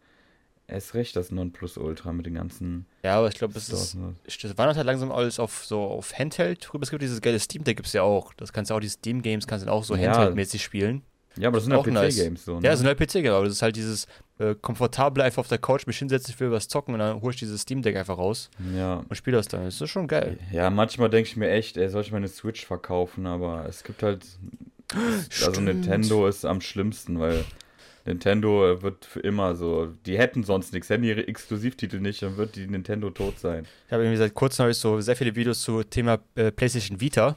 erst recht das Nonplusultra mit den ganzen Ja, aber ich glaube, es ist. Das wandert halt langsam alles auf so auf Handheld rüber. Es gibt dieses geile Steam Deck, gibt's ja auch. Das kannst du auch, die Steam Games kannst du auch so Ja. Handheld-mäßig spielen. Ja, aber das sind ja Auch nice. PC-Games so. Ne? Ja, das sind halt PC, genau. aber das ist halt dieses äh, komfortable einfach auf der Couch mich hinsetzen, ich will was zocken und dann hole ich dieses Steam Deck einfach raus ja. und spiele das dann. Das ist schon geil. ja, manchmal denke ich mir echt, ey, soll ich meine Switch verkaufen, aber es gibt halt. Also Stimmt. Nintendo ist am schlimmsten, weil Nintendo äh, wird für immer so. Die hätten sonst nichts, hätten ihre Exklusivtitel nicht, dann wird die Nintendo tot sein. Ich habe irgendwie seit kurzem habe ich so sehr viele Videos zu Thema äh, PlayStation Vita,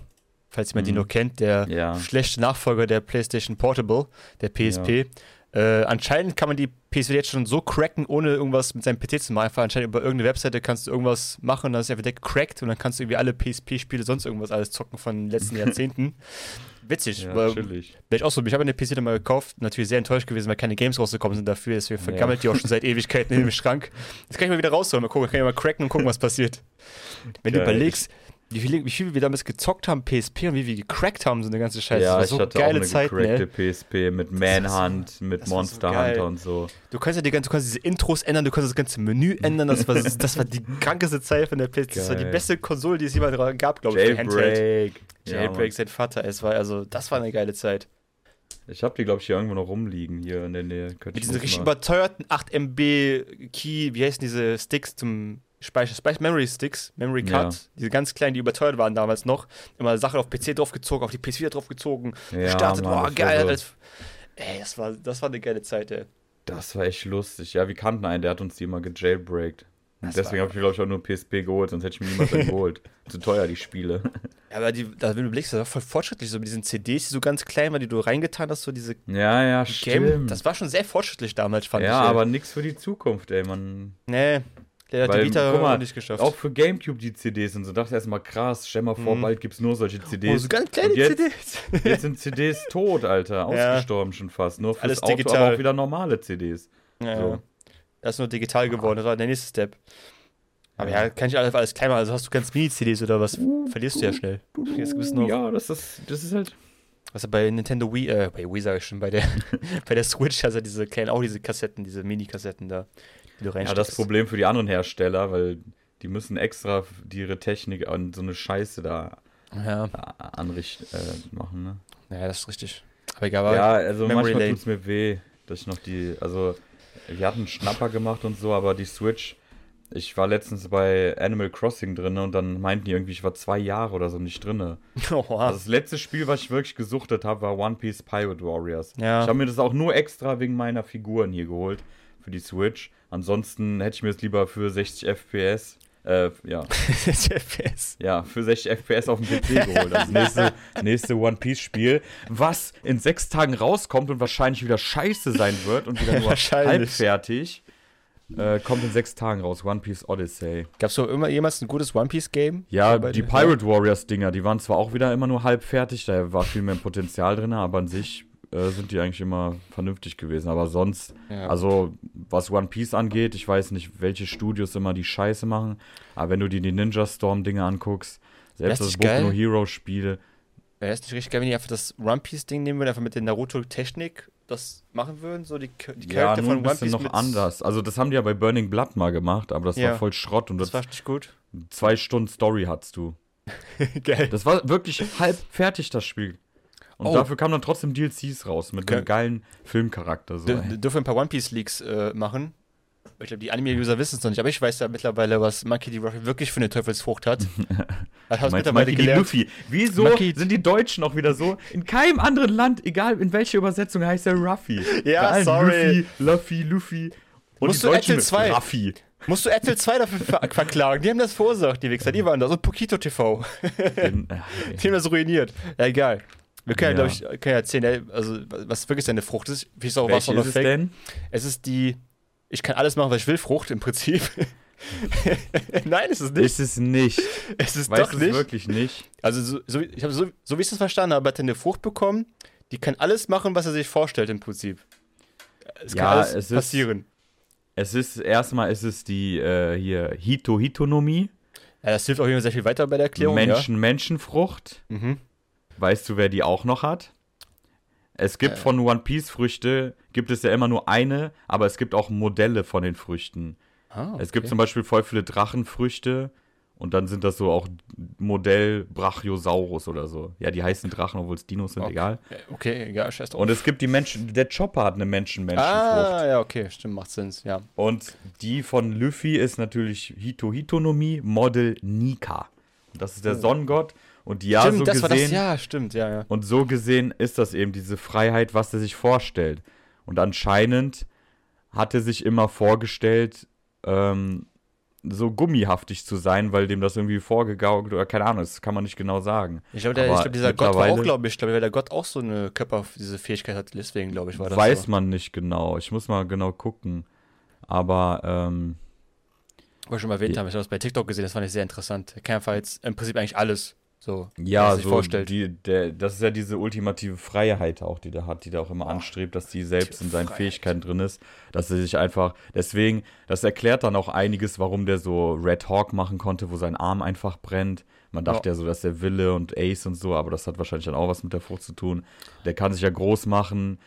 falls jemand die Mhm. noch kennt, der Ja. schlechte Nachfolger der PlayStation Portable, der PSP. Äh, anscheinend kann man die PSP jetzt schon so cracken, ohne irgendwas mit seinem PC zu machen. Einfach anscheinend über irgendeine Webseite kannst du irgendwas machen und dann ist einfach direkt gecrackt und dann kannst du irgendwie alle PSP-Spiele, sonst irgendwas alles zocken von den letzten Jahrzehnten. Witzig. Ja, weil-. Wäre ich auch so, ich habe eine PC dann mal gekauft, natürlich sehr enttäuscht gewesen, weil keine Games rausgekommen sind dafür, deswegen vergammelt die auch schon seit Ewigkeiten in dem Schrank. Jetzt kann ich mal wieder rausholen, mal gucken, kann ich mal cracken und gucken, was passiert. Wenn du Geil. überlegst, wie viel, wie viel wir damals gezockt haben, PSP und wie wir gecrackt haben, so eine ganze Scheiße. ja, das ich war so hatte auch geile eine Zeiten, gecrackte ey. PSP mit Manhunt, so- mit so Monster geil. Hunter und so. Du kannst ja die ganze, du kannst diese Intros ändern, du kannst das ganze Menü ändern, das war, das war die krankeste Zeit von der PlayStation. Das war die beste Konsole, die es jemals gab, glaube ich. Jailbreak. Ja, Jailbreak, Mann. sein Vater, es war, also, das war eine geile Zeit. ich habe die, glaube ich, hier irgendwo noch rumliegen, hier in der Nähe. Mit ich diesen richtig überteuerten 8 MB Key, wie heißen diese Sticks zum Speicher, Speicher Memory Sticks, Memory Card, Ja. diese ganz kleinen, die überteuert waren damals noch. Immer Sachen auf PC draufgezogen, auf die PS wieder draufgezogen, Ja, gestartet, Mann, boah, das geil. so- alles- Ey, das war, das war eine geile Zeit, ey. Das war echt lustig. Ja, wir kannten einen, der hat uns die immer gejailbreakt. Und deswegen habe ich glaube ich, auch nur PSP geholt, sonst hätte ich mir niemals einen geholt. Zu teuer, die Spiele. Ja, aber die, da, wenn du blickst, das war voll fortschrittlich, so mit diesen CDs, die so ganz klein waren, die du reingetan hast, so diese Ja, ja, Game. stimmt. Das war schon sehr fortschrittlich damals, fand ich. ja, aber nix für die Zukunft, ey. Man, Nee, der hat Weil, die Vita guck mal, nicht geschafft. auch für Gamecube die CDs und so. Dachte erstmal krass, stell mal vor, Mhm. bald gibt's nur solche CDs. oh, so ganz kleine jetzt, CDs. Jetzt sind CDs tot, Alter. Ja. Ausgestorben schon fast. Nur fürs Alles Auto, digital. aber auch wieder normale CDs. Ja, So. ja. Das ist nur digital geworden, das war der nächste Step. Aber Ja. ja, kann ich alles, alles klein machen. Also hast du ganz Mini-CDs oder was? Verlierst du ja schnell. Jetzt gibt's noch. Ja, das ist, das ist halt. Was ja bei Nintendo Wii, äh, bei Wii sag ich schon, bei der, bei der Switch hast du diese kleinen, auch diese Kassetten, diese Mini-Kassetten da, die du Ja, reinsteckst. das Problem für die anderen Hersteller, weil die müssen extra ihre Technik an so eine Scheiße da Ja, anrichten äh, machen, ne? ja, das ist richtig. Aber egal, Ja, also Memory manchmal Lane. tut's mir weh, dass ich noch die, also wir hatten einen Schnapper gemacht und so, aber die Switch, ich war letztens bei Animal Crossing drin und dann meinten die irgendwie, ich war zwei Jahre oder so nicht drin. Oha. Also das letzte Spiel, was ich wirklich gesuchtet habe, war One Piece Pirate Warriors. Ja. Ich habe mir das auch nur extra wegen meiner Figuren hier geholt für die Switch. Ansonsten hätte ich mir das lieber für 60 FPS, äh, ja, FPS. ja, für 60 FPS auf dem PC geholt. Das nächste, nächste One Piece Spiel, was in sechs Tagen rauskommt und wahrscheinlich wieder scheiße sein wird und wieder nur halbfertig. Äh, kommt in sechs Tagen raus, One Piece Odyssey. Gab's so immer jemals ein gutes One Piece Game? Ja, die? Pirate Warriors Dinger, die waren zwar auch wieder immer nur halb fertig, da war viel mehr Potenzial drin, aber an sich äh, sind die eigentlich immer vernünftig gewesen. Aber sonst, Ja. also was One Piece angeht, ich weiß nicht, welche Studios immer die Scheiße machen, aber wenn du dir die Ninja Storm Dinge anguckst, selbst Das das Boku no geil. Hero Spiel, Wäre es nicht richtig geil, wenn die einfach das One Piece Ding nehmen würden, einfach mit der Naruto-Technik das machen würden? So die, die ja, Charakter ein von One Piece noch anders. Also das haben die ja bei Burning Blood mal gemacht, aber das Ja. war voll Schrott und Das das war richtig gut. zwei Stunden Story hattest du. geil. Das war wirklich halb fertig, das Spiel. Und Oh. dafür kamen dann trotzdem DLCs raus mit Okay. einem geilen Filmcharakter. So, dürfen ein paar One Piece Leaks äh, machen. Ich glaube, die Anime-User wissen es noch nicht, aber ich weiß ja mittlerweile, was Monkey D. Ruffy wirklich für eine Teufelsfrucht hat. Hab's Meinst Monkey D. Luffy? Wieso Monkey- sind die Deutschen auch wieder so? In keinem anderen Land, egal in welcher Übersetzung, heißt er Ruffy. Ja, sorry. Luffy, Luffy, Luffy. Und Musst die du Deutschen 2? Ruffy. Musst du RTL 2 dafür ver verklagen? Die haben das verursacht, die Wichser. Die waren das. Und Pokito TV. Die haben das ruiniert. Ja, egal. Wir können ja, Ja. glaube ich, können ja erzählen, also, was wirklich seine Frucht ist. Wie ist auch was welche noch ist es denn? Es ist die, ich kann alles machen, was ich will, Frucht im Prinzip. Nein, ist es nicht. Ist es nicht. es ist Weißt doch du es nicht. wirklich nicht? Also, so, so, ich habe so, so wie ich es verstanden habe, hat er eine Frucht bekommen, die kann alles machen, was er sich vorstellt im Prinzip. Es kann Ja, alles es ist- passieren. Es ist, erstmal ist es die, äh, hier, Hito-Hitonomie. Ja, das hilft auch immer sehr viel weiter bei der Erklärung. Menschen-Menschenfrucht. Ja. Mhm. Weißt du, wer die auch noch hat? Es gibt Äh. von One Piece Früchte, gibt es ja immer nur eine, aber es gibt auch Modelle von den Früchten. Ah, Es gibt okay. zum Beispiel voll viele Drachenfrüchte und dann sind das so auch Modell Brachiosaurus oder so. Ja, die heißen Drachen, obwohl es Dinos sind, Okay. egal. Okay, egal, scheiß drauf. Und es gibt die Menschen, der Chopper hat eine Menschen-Menschenfrucht. ah, ja, okay, stimmt, macht Sinn, ja. Und die von Luffy ist natürlich Hito-Hitonomie, Model Nika. Und das ist der Oh. Sonnengott. Und ja, stimmt, so das war das, gesehen, ja, stimmt, ja, ja. und so gesehen ist das eben diese Freiheit, was er sich vorstellt. Und anscheinend hat er sich immer vorgestellt, ähm, so gummihaftig zu sein, weil dem das irgendwie vorgegaukelt oder keine Ahnung, das kann man nicht genau sagen. Ich glaube, glaub, dieser Gott war auch, glaube ich, glaube weil der Gott auch so eine Körper, diese Fähigkeit hat, deswegen, glaube ich, war das Weiß so. man nicht genau. Ich muss mal genau gucken. Aber ähm, Was wir schon mal erwähnt haben, ich habe das bei TikTok gesehen, das fand ich sehr interessant. Er einfach jetzt im Prinzip eigentlich alles, so, ja, so vorstellt. Die, der, das ist ja diese ultimative Freiheit auch, die der hat, die der auch immer Boah, anstrebt, dass die selbst in seinen Freiheit. Fähigkeiten drin ist, dass er sich einfach, deswegen, das erklärt dann auch einiges, warum der so Red Hawk machen konnte, wo sein Arm einfach brennt. Man dachte ja, so, dass der Wille und Ace und so, aber das hat wahrscheinlich dann auch was mit der Frucht zu tun. Der kann sich ja groß machen,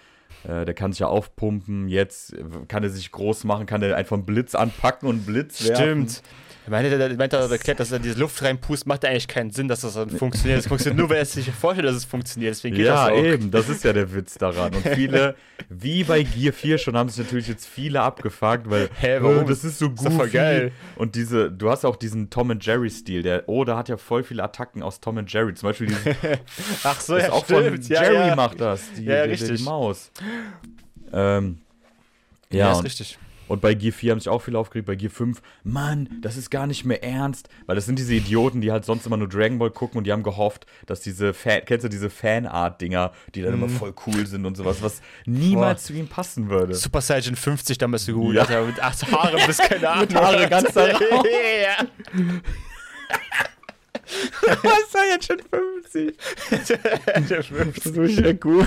äh, der kann sich ja aufpumpen, jetzt kann er sich groß machen, kann er einfach einen Blitz anpacken und einen Blitz werfen. Stimmt. Er meinte, der, meinte er erklärt, dass er diese Luft reinpust, macht eigentlich keinen Sinn, dass das dann funktioniert. Das funktioniert nur, wenn er sich vorstellt, dass es funktioniert. Deswegen geht Ja, das auch. eben, das ist ja der Witz daran. Und viele, wie bei Gear 4 schon, haben sich natürlich jetzt viele abgefuckt, weil Hä, warum? "Oh, das ist so geil. Und diese, du hast auch diesen Tom and Jerry Stil, der, oh, da hat ja voll viele Attacken aus Tom and Jerry. Zum Beispiel dieses, Ach so, ja, auch stimmt. von ja, Jerry ja. macht das, die, Ja, ja, die, die, die Maus. Ähm, Ja, ja, ist richtig. Und bei Gear 4 haben sich auch viele aufgeregt, bei Gear 5, Mann, das ist gar nicht mehr ernst. Weil das sind diese Idioten, die halt sonst immer nur Dragon Ball gucken und die haben gehofft, dass diese Fan, kennst du diese Fanart-Dinger, die dann immer voll cool sind und sowas, was niemals Boah. zu ihm passen würde. Super Saiyan 50 damals so gut, Ja. Alter, mit acht Haare bis keine Ahnung. Mit Haare ganz da raus. Was sei jetzt schon 50? Das ist wirklich cool.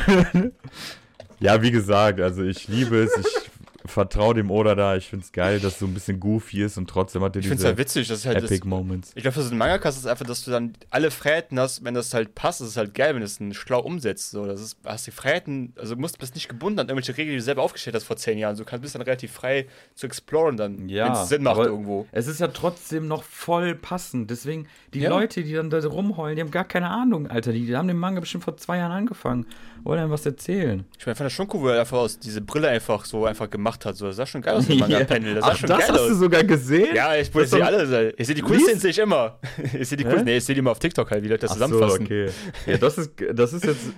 Ja, wie gesagt, also ich liebe es, ich vertraue dem Oda da, ich finde es geil, dass es so ein bisschen goofy ist und trotzdem hat er Ich finde es diese halt witzig, dass halt Epic das, Moments. Ich glaube, für so einen Mangaka ist es einfach, dass du dann alle Freiheiten hast, wenn das halt passt, ist es halt geil, wenn du es schlau umsetzt. So, das ist, hast die Freiheiten, also du musst bist nicht gebunden an irgendwelche Regeln, die du selber aufgestellt hast vor zehn Jahren. So kannst bist dann relativ frei zu exploren dann, Ja, wenn es Sinn macht irgendwo. Es ist ja trotzdem noch voll passend. Deswegen, die Ja. Leute, die dann da rumheulen, die haben gar keine Ahnung, Alter. Die, die haben den Manga bestimmt vor zwei Jahren angefangen. Wollen einem was erzählen. Ich meine, ich fand das schon cool, er einfach aus diese Brille einfach so einfach gemacht hat. So, das sah schon geil aus, dem Manga-Panel. Das sah Ach, schon das geil hast aus. du sogar gesehen? Ja, ich, ich sehe alle. Ich sehe die sehe ich immer. Ich sehe die coolsten. Nee, ich sehe die immer auf TikTok halt, wie Leute das Ach so, zusammenfassen. okay. Ja, das ist, das ist jetzt,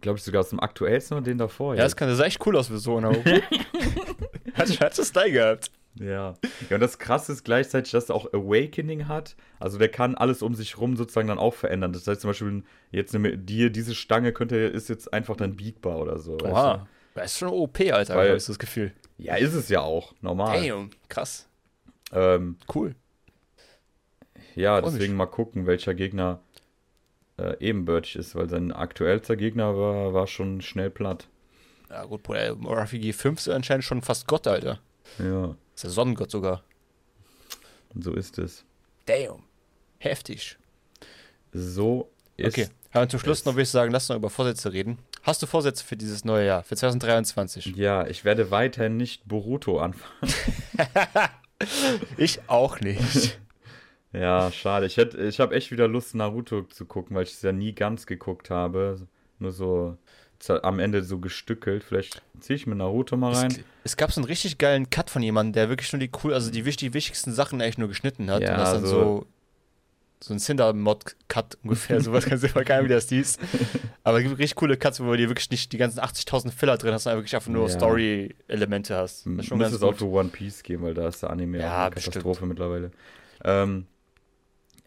glaube ich, sogar aus dem aktuellsten oder den davor. Ja, das, kann, das sah echt cool aus für so einer. hat, hat das Style gehabt. Ja. ja, und das Krasse ist gleichzeitig, dass er auch Awakening hat. Also der kann alles um sich rum sozusagen dann auch verändern. Das heißt zum Beispiel, jetzt die, diese Stange könnte, ist jetzt einfach dann biegbar oder so. weißt Oha. Das ist schon OP, Alter, habe ich das Gefühl. Ja, ist es ja auch, normal. Damn, krass. Ähm, Cool. ja, Freu mich. deswegen mal gucken, welcher Gegner äh, ebenbürtig ist, weil sein aktuellster Gegner war, war schon schnell platt. Ja, gut, Bruder, RPG 5 ist anscheinend schon fast Gott, Alter. Ja, Ist der Sonnengott sogar. und so ist es. Damn. Heftig. So ist Okay. Ja, und zum Schluss es. noch will ich sagen, lass noch über Vorsätze reden. Hast du Vorsätze für dieses neue Jahr, für 2023? Ja, ich werde weiterhin nicht Boruto anfangen. Ich auch nicht. Ja, schade. Ich, ich habe echt wieder Lust, Naruto zu gucken, weil ich es ja nie ganz geguckt habe. Nur so am Ende so gestückelt. Vielleicht ziehe ich mir Naruto mal es, rein. es gab so einen richtig geilen Cut von jemandem, der wirklich nur die cool, also die wichtig, wichtigsten Sachen eigentlich nur geschnitten hat. Ja, und das dann so- so, so ein Cinder-Mod-Cut ungefähr, sowas kannst du dir Ahnung, wie das hieß. Aber es gibt richtig coole Cuts, wo du dir wirklich nicht die ganzen 80.000 Filler drin hast, sondern wirklich einfach nur Ja. Story-Elemente hast. Das ist schon Muss ganz es auch für One Piece gehen, weil da ist der Anime Ja, eine bestimmt. Katastrophe mittlerweile. Ähm,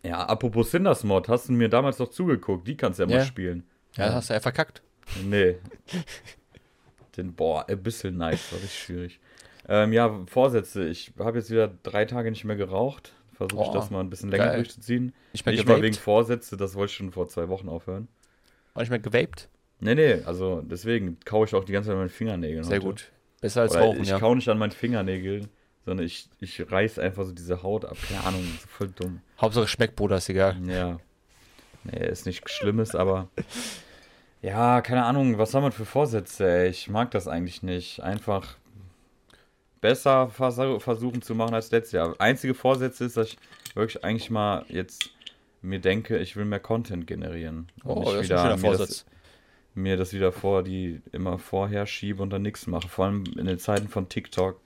ja, apropos Cinders Mod, hast du mir damals noch zugeguckt? Die kannst du ja mal Ja. spielen. Ja, hast du ja verkackt. Nee. Den, boah, Abyssal Nights war richtig schwierig. Ähm, ja, Vorsätze. Ich habe jetzt wieder drei Tage nicht mehr geraucht. Versuche ich das mal ein bisschen länger geil. durchzuziehen. Nicht mehr Nicht mal wegen gewaped. Vorsätze, das wollte ich schon vor zwei Wochen aufhören. Auch nicht mehr gewaped. Nee, nee, also deswegen kaue ich auch die ganze Zeit an meinen Fingernägeln. Sehr heute. gut. Besser als Oder Rauchen, ich ja. kaue nicht an meinen Fingernägeln, sondern ich, ich reiß einfach so diese Haut ab. Keine Ahnung, voll dumm. Hauptsache schmeckt, Bruder, ist egal. Ja. Nee, ist nichts Schlimmes, aber. Ja, keine Ahnung, was haben wir für Vorsätze, ey? Ich mag das eigentlich nicht. Einfach besser versuchen zu machen als letztes Jahr. Einzige Vorsätze ist, dass ich wirklich eigentlich mal jetzt mir denke, ich will mehr Content generieren. Und Oh, das ist ein wieder schöner mir das, Vorsatz. mir das wieder vor, die immer vorher schiebe und dann nichts mache. Vor allem in den Zeiten von TikTok,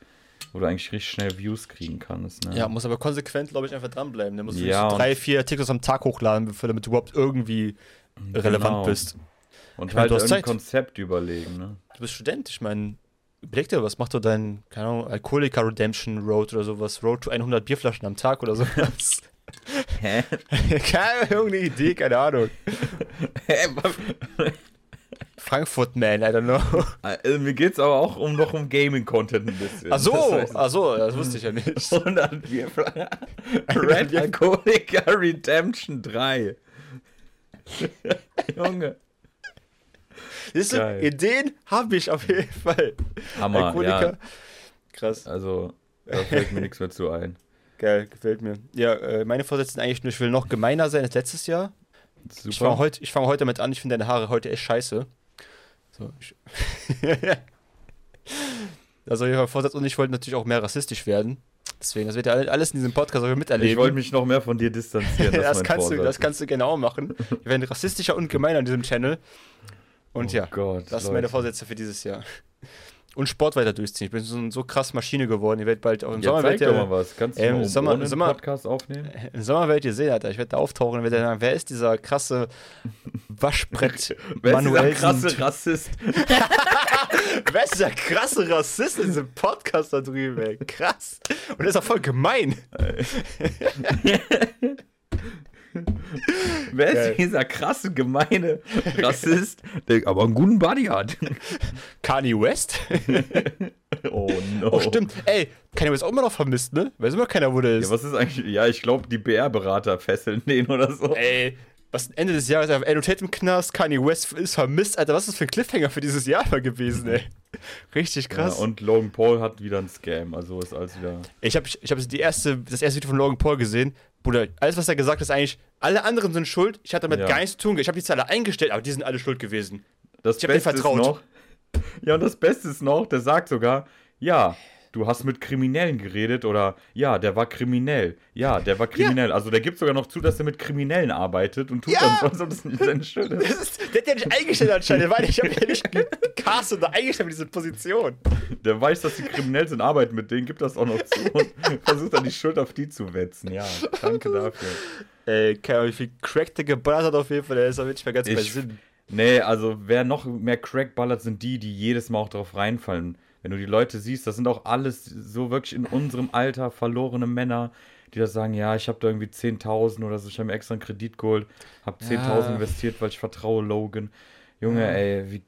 wo du eigentlich richtig schnell Views kriegen kannst. Ne? Ja, muss aber konsequent, glaube ich, einfach dranbleiben. Da musst du Ja, nicht so drei, vier TikToks am Tag hochladen, damit du überhaupt irgendwie relevant Genau. bist. Und Ich halt du irgendein Zeit. Konzept überlegen. Ne? Du bist Student, ich meine, überleg dir, was macht du dein, keine Ahnung, Alkoholiker Redemption Road oder sowas, Road to 100 Bierflaschen am Tag oder sowas. Hä? keine irgendeine Idee, keine Ahnung. Frankfurt Man, I don't know. Also, mir geht's aber auch um noch um Gaming-Content ein bisschen. Ach so, Das heißt, ach so, das wusste ich ja nicht. 100 Bierflaschen. Red Alcoholica Redemption 3. Junge. Siehst du, Geil. Ideen habe ich auf jeden Fall. Hammer, Alkoholiker. ja. Krass, Also, da fällt mir nichts mehr zu ein. geil, gefällt mir. Ja, äh, meine Vorsätze sind eigentlich nur, ich will noch gemeiner sein als letztes Jahr. Super. Ich fange heute, ich fang heute damit an, ich finde deine Haare heute echt scheiße. So, ich also, ihr Vorsatz und ich wollten natürlich auch mehr rassistisch werden. Deswegen, das wird ja alles in diesem Podcast auch ich miterleben. wollte mich noch mehr von dir distanzieren. das, Das, kannst du, das kannst du genau machen. Wir werden rassistischer und gemeiner an diesem Channel. Und oh ja, Gott, das sind meine. Vorsätze für dieses Jahr. und Sport weiter durchziehen. Ich bin so eine so krass Maschine geworden. Ihr werdet bald auch im Ja, Sommer werdet ihr, mal was. Kannst du Ähm, um Sommer- einen Sommer- Podcast aufnehmen? im Sommer werdet ihr sehen, Alter. Ich werde da auftauchen und werde sagen, wer ist dieser krasse Waschbrett Wer ist dieser Manuelsen- krasse Rassist? Wer ist dieser krasse Rassist in diesem Podcast da drüben, ey? Krass. Und der ist auch voll gemein. Wer Geil. ist dieser krasse, gemeine Rassist, der aber einen guten Buddy hat? Kanye West? Oh no. Oh, stimmt. Ey, Kanye West auch immer noch vermisst, ne? Weiß immer keiner, wo der Ja, ist. was ist eigentlich? Ja, ich glaube, die BR-Berater fesseln den oder so. Ey, was Ende des Jahres auf Endo Tate im Knast, Kanye West ist vermisst. Alter, was ist das für ein Cliffhanger für dieses Jahr mal gewesen, ey? Richtig krass. Ja, und Logan Paul hat wieder einen Scam, also ist alles wieder. Ich habe ich hab die erste, das erste Video von Logan Paul gesehen. Bruder, alles, was er gesagt hat, ist eigentlich, alle anderen sind schuld. Ich hatte damit Ja. gar nichts zu tun. Ich habe die Zahl eingestellt, aber die sind alle schuld gewesen. Das Ich hab dir Beste ist vertraut. noch. Ja, und das Beste ist noch, der sagt sogar, ja, du hast mit Kriminellen geredet oder ja, der war kriminell. Ja, der war kriminell. Also der gibt sogar noch zu, dass er mit Kriminellen arbeitet und tut Ja. dann so, als ob das nicht seine. Das ist, der hat ja nicht eingestellt anscheinend, weil ich habe ja nicht gecastet oder eingestellt für diese Position. Der weiß, dass die kriminell sind, arbeitet mit denen, gibt das auch noch zu und versucht dann die Schuld auf die zu wetzen. Ja, danke dafür. Ey, keine Ahnung, wie viel Crack der geballert hat auf jeden Fall, der ist aber nicht mehr ganz bei Ich- Sinn. Nee, also wer noch mehr Crack ballert, sind die, die jedes Mal auch drauf reinfallen. Wenn du die Leute siehst, das sind auch alles so wirklich in unserem Alter verlorene Männer, die da sagen, ja, ich habe da irgendwie 10.000 oder so, ich habe mir extra einen Kredit geholt, habe 10.000 Ja. investiert, weil ich vertraue Logan. Junge, Ja. ey, wie,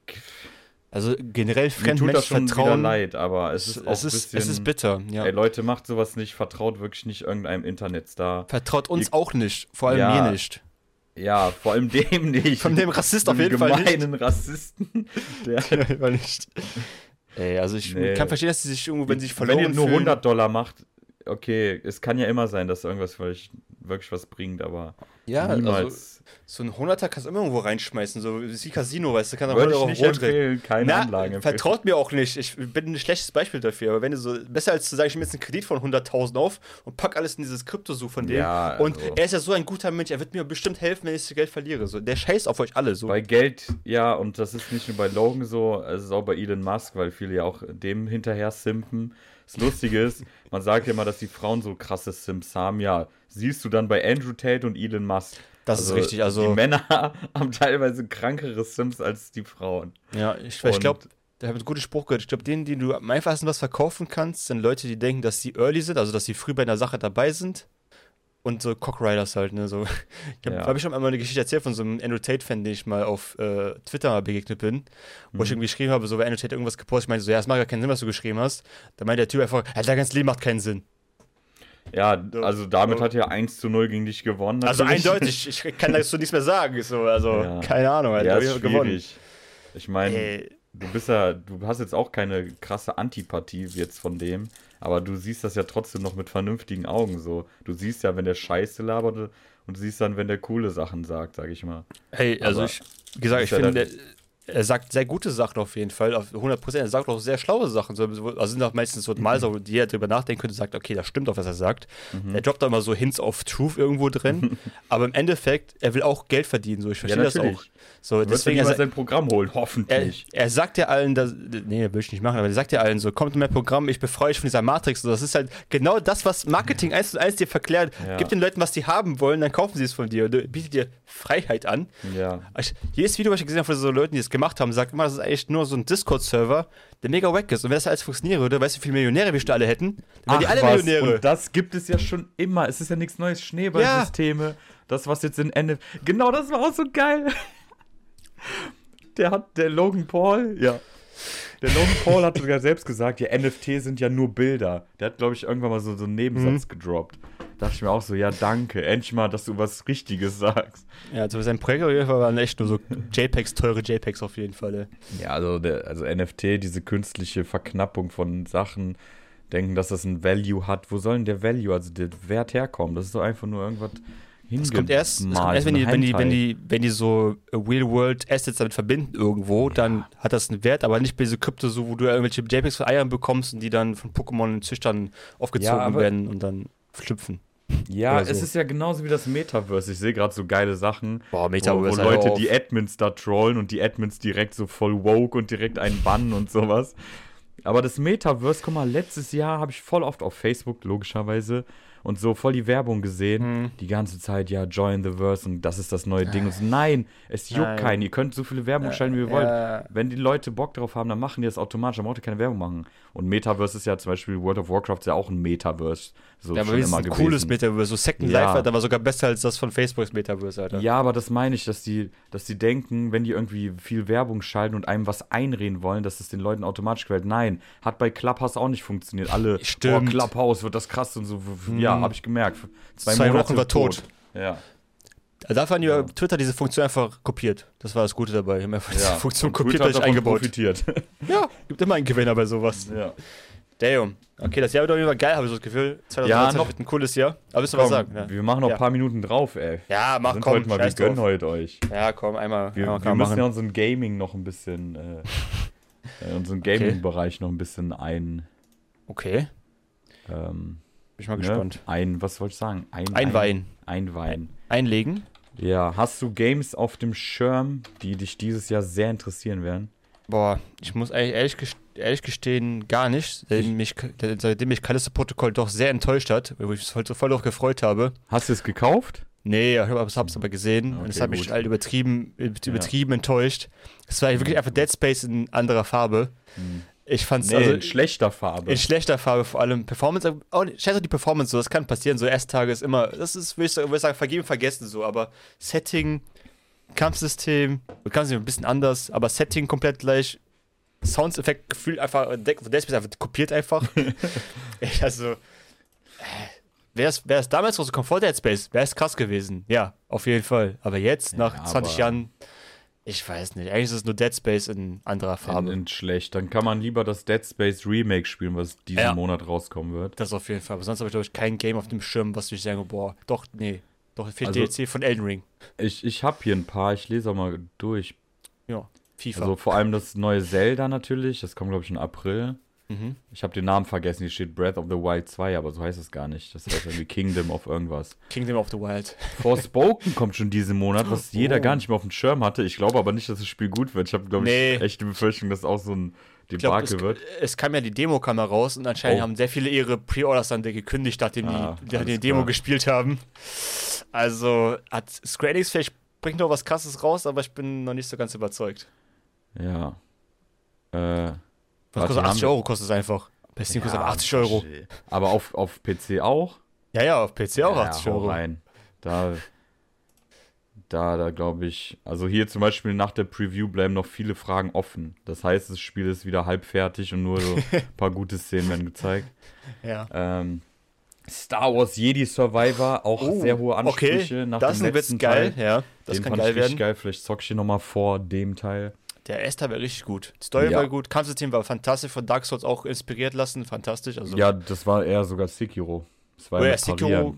Also generell fremden tut das schon leid, aber es ist auch es, ein ist, bisschen... es ist bitter, ja. Ey, Leute, macht sowas nicht, vertraut wirklich nicht irgendeinem Internetstar. Vertraut uns Ihr- auch nicht, vor allem Ja. mir nicht. Ja, vor allem dem nicht. Von dem Rassist auf jeden Fall nicht. Rassisten. Der, Weil nicht. Ey, also ich Nee. kann verstehen, dass sie sich irgendwo, wenn sie sich verloren Wenn ihr nur fühlen, 100 Dollar macht, okay, es kann ja immer sein, dass irgendwas vielleicht wirklich was bringt, aber ja, also niemals. so ein 100er kannst du immer irgendwo reinschmeißen, so wie Casino, weißt du, kannst Würde auch nicht empfehlen, keine Na, Anlagen empfehlen. vertraut mir auch nicht. Ich bin ein schlechtes Beispiel dafür. Aber wenn du so, besser als zu sagen, ich nehme jetzt einen Kredit von 100.000 auf und pack alles in dieses Kryptosuch von dem. Ja, und also- er ist ja so ein guter Mensch, er wird mir bestimmt helfen, wenn ich das Geld verliere. So, der scheißt auf euch alle. So. Bei Geld, ja, und das ist nicht nur bei Logan so, es ist auch bei Elon Musk, weil viele ja auch dem hinterher simpen. Das Lustige ist, man sagt ja immer, dass die Frauen so krasse Simps haben. Ja, siehst du dann bei Andrew Tate und Elon Musk. Das ist richtig, also- Die Männer haben teilweise krankere Sims als die Frauen. ja, ich, ich glaube, da habe ich einen guten Spruch gehört. Ich glaube, denen, die du am einfachsten was verkaufen kannst, sind Leute, die denken, dass sie early sind, also dass sie früh bei einer Sache dabei sind. Und so Cockriders halt, ne? So. Ich habe Ja. hab ich schon einmal eine Geschichte erzählt von so einem Andrew Tate-Fan, den ich mal auf äh, Twitter begegnet bin, wo ich irgendwie geschrieben habe, so bei Andrew Tate irgendwas gepostet, ich meinte so, ja, es macht gar keinen Sinn, was du geschrieben hast. Da meinte der Typ einfach, ja, dein ganzes Leben macht keinen Sinn. Ja, So. also damit So. hat er 1 zu 0 gegen dich gewonnen. Also natürlich. eindeutig, ich kann dazu nichts mehr sagen. So, also, Ja. keine Ahnung, halt, Ja, ist ich gewonnen. Ich meine, du bist ja, du hast jetzt auch keine krasse Antipathie jetzt von dem, aber du siehst das ja trotzdem noch mit vernünftigen Augen so. Du siehst ja, wenn der Scheiße labert und du siehst dann, wenn der coole Sachen sagt, sag ich mal. Hey, also Aber ich, wie gesagt, ich ja finde, der, er sagt sehr gute Sachen auf jeden Fall, auf 100%. Er sagt auch sehr schlaue Sachen. So, also sind auch meistens so mal so, die er drüber nachdenken könnte, sagt, okay, das stimmt auch, was er sagt. Mhm. Er droppt da immer so Hints of Truth irgendwo drin. aber im Endeffekt, er will auch Geld verdienen. So, ich verstehe das natürlich. auch. So, ja deswegen, er, sein Programm holen, er, hoffentlich. er sagt ja allen, dass, nee, will ich nicht machen, aber er sagt ja allen so, kommt in mein Programm, ich befreue euch von dieser Matrix. So, das ist halt genau das, was Marketing eins zu eins dir verklärt. Ja. Gib den Leuten, was die haben wollen, dann kaufen sie es von dir. Und du bietet dir Freiheit an. ja. Ich, jedes Video, was ich gesehen habe von so Leuten, die es gemacht haben, sagt immer, das ist eigentlich nur so ein Discord-Server, der mega wack ist. Und wenn das alles funktionieren würde, weißt du, wie viele Millionäre wir schon alle hätten? Dann wären die alle was, Millionäre. Und das gibt es ja schon immer. Es ist ja nichts Neues. Schneeballsysteme. Das, was jetzt in Ende. Genau, das war auch so geil. Der hat, der Logan Paul, ja. Der Logan Paul hat sogar selbst gesagt, ja, NFT sind ja nur Bilder. Der hat, glaube ich, irgendwann mal so, so einen Nebensatz gedroppt. Da dachte ich mir auch so, ja, danke. Endlich mal, dass du was Richtiges sagst. Ja, also sein Projekt auf jeden Fall waren echt nur so JPEGs, teure JPEGs auf jeden Fall. ey. Ja, also, der, also NFT, diese künstliche Verknappung von Sachen, denken, dass das ein Value hat. Wo soll denn der Value, also der Wert herkommen? Das ist doch einfach nur irgendwas Das kommt erst, das kommt erst wenn, die, wenn, die, wenn, die, wenn die so äh, Real-World-Assets damit verbinden irgendwo, dann hat das einen Wert, aber nicht bei diese Krypto, so, wo du irgendwelche JPEGs von Eiern bekommst und die dann von Pokémon-Züchtern aufgezogen Ja, werden und dann schlüpfen. Ja, so. es ist ja genauso wie das Metaverse. Ich sehe gerade so geile Sachen, Boah, wo, wo Leute die Admins da trollen und die Admins direkt so voll woke und direkt einen bannen und sowas. Aber das Metaverse, guck mal, letztes Jahr habe ich voll oft auf Facebook, logischerweise, und so voll die Werbung gesehen. Hm. Die ganze Zeit, ja, join the verse und das ist das neue Ding. Und so, nein, es juckt keinen. Ihr könnt so viele Werbung schalten, wie ihr wollt. Ja. Wenn die Leute Bock drauf haben, dann machen die das automatisch. Dann braucht ihr keine Werbung machen. Und Metaverse ist ja zum Beispiel, World of Warcraft ist ja auch ein Metaverse. So Ja, aber schon immer ein gewesen. cooles Metaverse. So Second Ja. Life, Alter, war sogar besser als das von Facebooks Metaverse, Alter. Ja, aber das meine ich, dass die, dass die denken, wenn die irgendwie viel Werbung schalten und einem was einreden wollen, dass es den Leuten automatisch gefällt. Nein, hat bei Clubhouse auch nicht funktioniert. Alle, Stimmt. oh, Clubhouse wird das krass und so. Ja, Mhm. habe ich gemerkt. Zwei Wochen war tot. Ja. Dafür haben die Ja. Twitter diese Funktion einfach kopiert. Das war das Gute dabei. Die haben einfach diese ja. Funktion kopiert Twitter davon eingebaut. profitiert. Ja, gibt immer einen Gewinner bei sowas. ja. Damn. Okay, das Jahr wird auf jeden Fall geil, habe ich so das Gefühl. 2019 Ja, noch- wird ein cooles Jahr. Aber willst du was Komm, sagen? Ja, Wir machen noch Ja. ein paar Minuten drauf, ey. ja Wir mach sind komm. heute mal, wir gönnen drauf. heute euch. Ja, komm, einmal. Wir, einmal wir müssen ja unseren Gaming noch ein bisschen, äh, äh, unseren Gaming-Bereich noch ein bisschen ein, Okay, ähm, bin ich mal ne? gespannt. ein, was wollte ich sagen? Ein, Einweihen. Ein, einweihen. Einlegen. Ja, hast du Games auf dem Schirm, die dich dieses Jahr sehr interessieren werden? Boah, ich muss eigentlich ehrlich, gest ehrlich gestehen, gar nicht. Seitdem mich, seitdem mich Callisto-Protokoll doch sehr enttäuscht hat, wo ich mich voll, voll drauf gefreut habe. Hast du es gekauft? Nee, ich hab's, hab's aber gesehen und Okay, es hat mich halt übertrieben, übertrieben enttäuscht. Es war wirklich einfach Dead Space in anderer Farbe. Ich fand's Nee, also in schlechter Farbe. in schlechter Farbe vor allem. Performance, auch nicht, scheiß auf die Performance so, das kann passieren. So Ersttage ist immer, das ist, würde ich, so- würde ich sagen, vergeben, vergessen so, aber Setting, Kampfsystem, Kampfsystem ein bisschen anders, aber Setting komplett gleich. Soundeffekt gefühlt einfach, Dead Space einfach kopiert einfach. Also, wäre es damals rausgekommen vor Dead Space, wäre es krass gewesen. Ja, auf jeden Fall. Aber jetzt, nach Ja, 20 aber- Jahren, ich weiß nicht. Eigentlich ist es nur Dead Space in anderer in, Farbe. in schlecht. Dann kann man lieber das Dead Space Remake spielen, was diesen Ja. Monat rauskommen wird. Das auf jeden Fall. Aber sonst habe ich, glaube ich, kein Game auf dem Schirm, was ich sage, boah, doch, nee. Doch, fehlt Also- DLC von Elden Ring. Ich, ich habe hier ein paar, ich lese auch mal durch. Ja, FIFA. Also vor allem das neue Zelda natürlich, das kommt glaube ich im April. Mhm. Ich habe den Namen vergessen, hier steht Breath of the Wild 2, aber so heißt es gar nicht. Das heißt irgendwie Kingdom of irgendwas. Kingdom of the Wild. Forspoken kommt schon diesen Monat, was jeder Oh. gar nicht mehr auf dem Schirm hatte. Ich glaube aber nicht, dass das Spiel gut wird. Ich habe, glaube Nee. ich, echt die Befürchtung, dass auch so ein Ich glaub, es, Debakel wird. es kam ja die Demo kam raus und anscheinend Oh. haben sehr viele ihre Pre-Orders dann gekündigt, nachdem Ah, die, die, die Demo gespielt haben. Also hat Square Enix vielleicht bringt noch was krasses raus, aber ich bin noch nicht so ganz überzeugt. Ja. Äh, Was kostet haben 80 wir- Euro kostet es einfach. Bei Steam kostet ja, 80 Euro. Aber auf, auf PC auch? Ja, ja, auf PC auch ja, 80 hau Euro. rein. Da, da, da glaube ich. Also hier zum Beispiel nach der Preview bleiben noch viele Fragen offen. Das heißt, das Spiel ist wieder halb fertig und nur so ein paar gute Szenen werden gezeigt. Ja. Ähm, Star Wars Jedi Survivor, auch Oh, sehr hohe Ansprüche Okay, nach das dem letzten geil, Teil. ja. Das Den kann fand geil ich werden. geil. Vielleicht zock ich hier nochmal vor dem Teil. Der erste war richtig gut. Die Story Ja. war gut, Kampfsystem war fantastisch, von Dark Souls auch inspiriert lassen, fantastisch. Also, Ja, das war eher sogar Sekiro. Das war oh ja ja, Sekiro,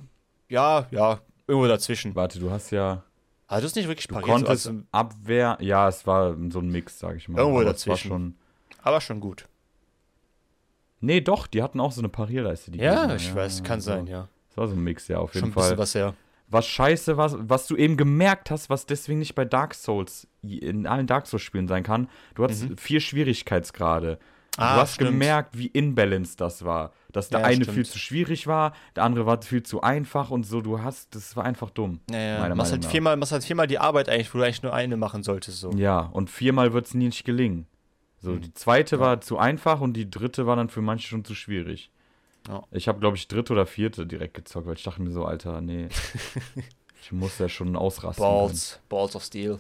ja, ja, irgendwo dazwischen. Warte, du hast ja. Also das ist nicht wirklich Du pariert, konntest so, also, Abwehr. Ja, es war so ein Mix, sag ich mal. Irgendwo Aber es war dazwischen. schon. aber schon gut. Nee, doch, die hatten auch so eine Parierleiste. Die Ja, ich weiß, kann so. sein, ja. Das war so ein Mix, ja, auf Schon jeden ein bisschen Fall. was her. Was scheiße war, was du eben gemerkt hast, was deswegen nicht bei Dark Souls in allen Dark Souls-Spielen sein kann. Du hattest Mhm. vier Schwierigkeitsgrade. Ah, du hast stimmt. gemerkt, wie imbalanced das war. Dass der Ja, eine stimmt. viel zu schwierig war, der andere war viel zu einfach und so. Du hast, das war einfach dumm. Ja, ja. meiner Machst Meinung halt, viermal, machst halt viermal die Arbeit eigentlich, wo du eigentlich nur eine machen solltest. So. Ja, und viermal wird es nie nicht gelingen. So, Mhm. die zweite Ja. war zu einfach und die dritte war dann für manche schon zu schwierig. Ja. Ich habe, glaube ich, dritte oder vierte direkt gezockt, weil ich dachte mir so, Alter, nee. ich muss ja schon ausrasten. können. Balls, Balls of Steel.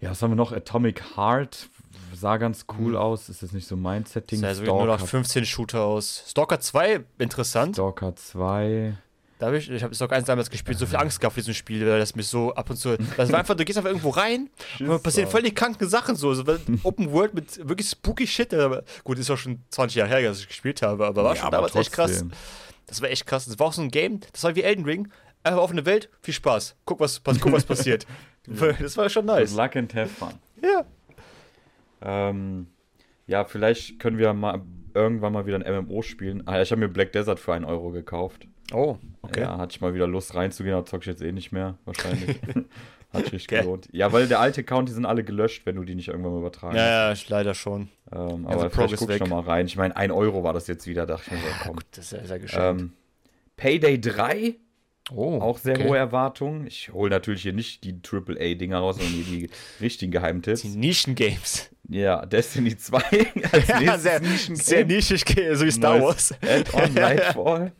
Ja, was haben wir noch? Atomic Heart sah ganz cool Mhm. aus. Ist jetzt nicht so mein Setting. Sah nur nach Stalker, 15 Shooter aus. Stalker 2, interessant. Stalker 2. Da hab ich ich habe Stalker 1 damals gespielt, so viel Angst gehabt vor diesem Spiel, weil das mich so ab und zu. Das war einfach, du gehst einfach irgendwo rein und passieren voll die kranken Sachen so. so Open World mit wirklich spooky Shit. Aber gut, ist auch schon 20 Jahre her, dass ich gespielt habe, aber war schon damals echt krass. Das war echt krass. Das war auch so ein Game, das war wie Elden Ring. Einfach auf eine Welt, viel Spaß. Guck, was, guck, was passiert. Das war schon nice. Luck and have fun. Ja. Ähm, ja, vielleicht können wir mal irgendwann mal wieder ein MMO spielen. Ah, ja, ich habe mir Black Desert für einen Euro gekauft. Oh, okay. Ja, hatte ich mal wieder Lust reinzugehen, aber zock ich jetzt eh nicht mehr, wahrscheinlich. Hat sich Okay. gelohnt. Ja, weil der alte Account, die sind alle gelöscht, wenn du die nicht irgendwann mal übertragen. Ja, ja, leider schon. Ähm, Also aber vielleicht ist guck ich weg. noch mal rein. Ich meine, 1 Euro war das jetzt wieder, dachte ich mir so, komm. Gut, das ist ja sehr geschenkt. Ähm, Payday 3, oh, auch sehr okay. hohe Erwartungen. Ich hole natürlich hier nicht die AAA-Dinger raus, sondern hier die richtigen Geheimtipps. Die Nischen-Games. Ja, Destiny 2 als Ja, sehr, Nischen- sehr nischig, so wie Star Wars. Add-on Lightfall.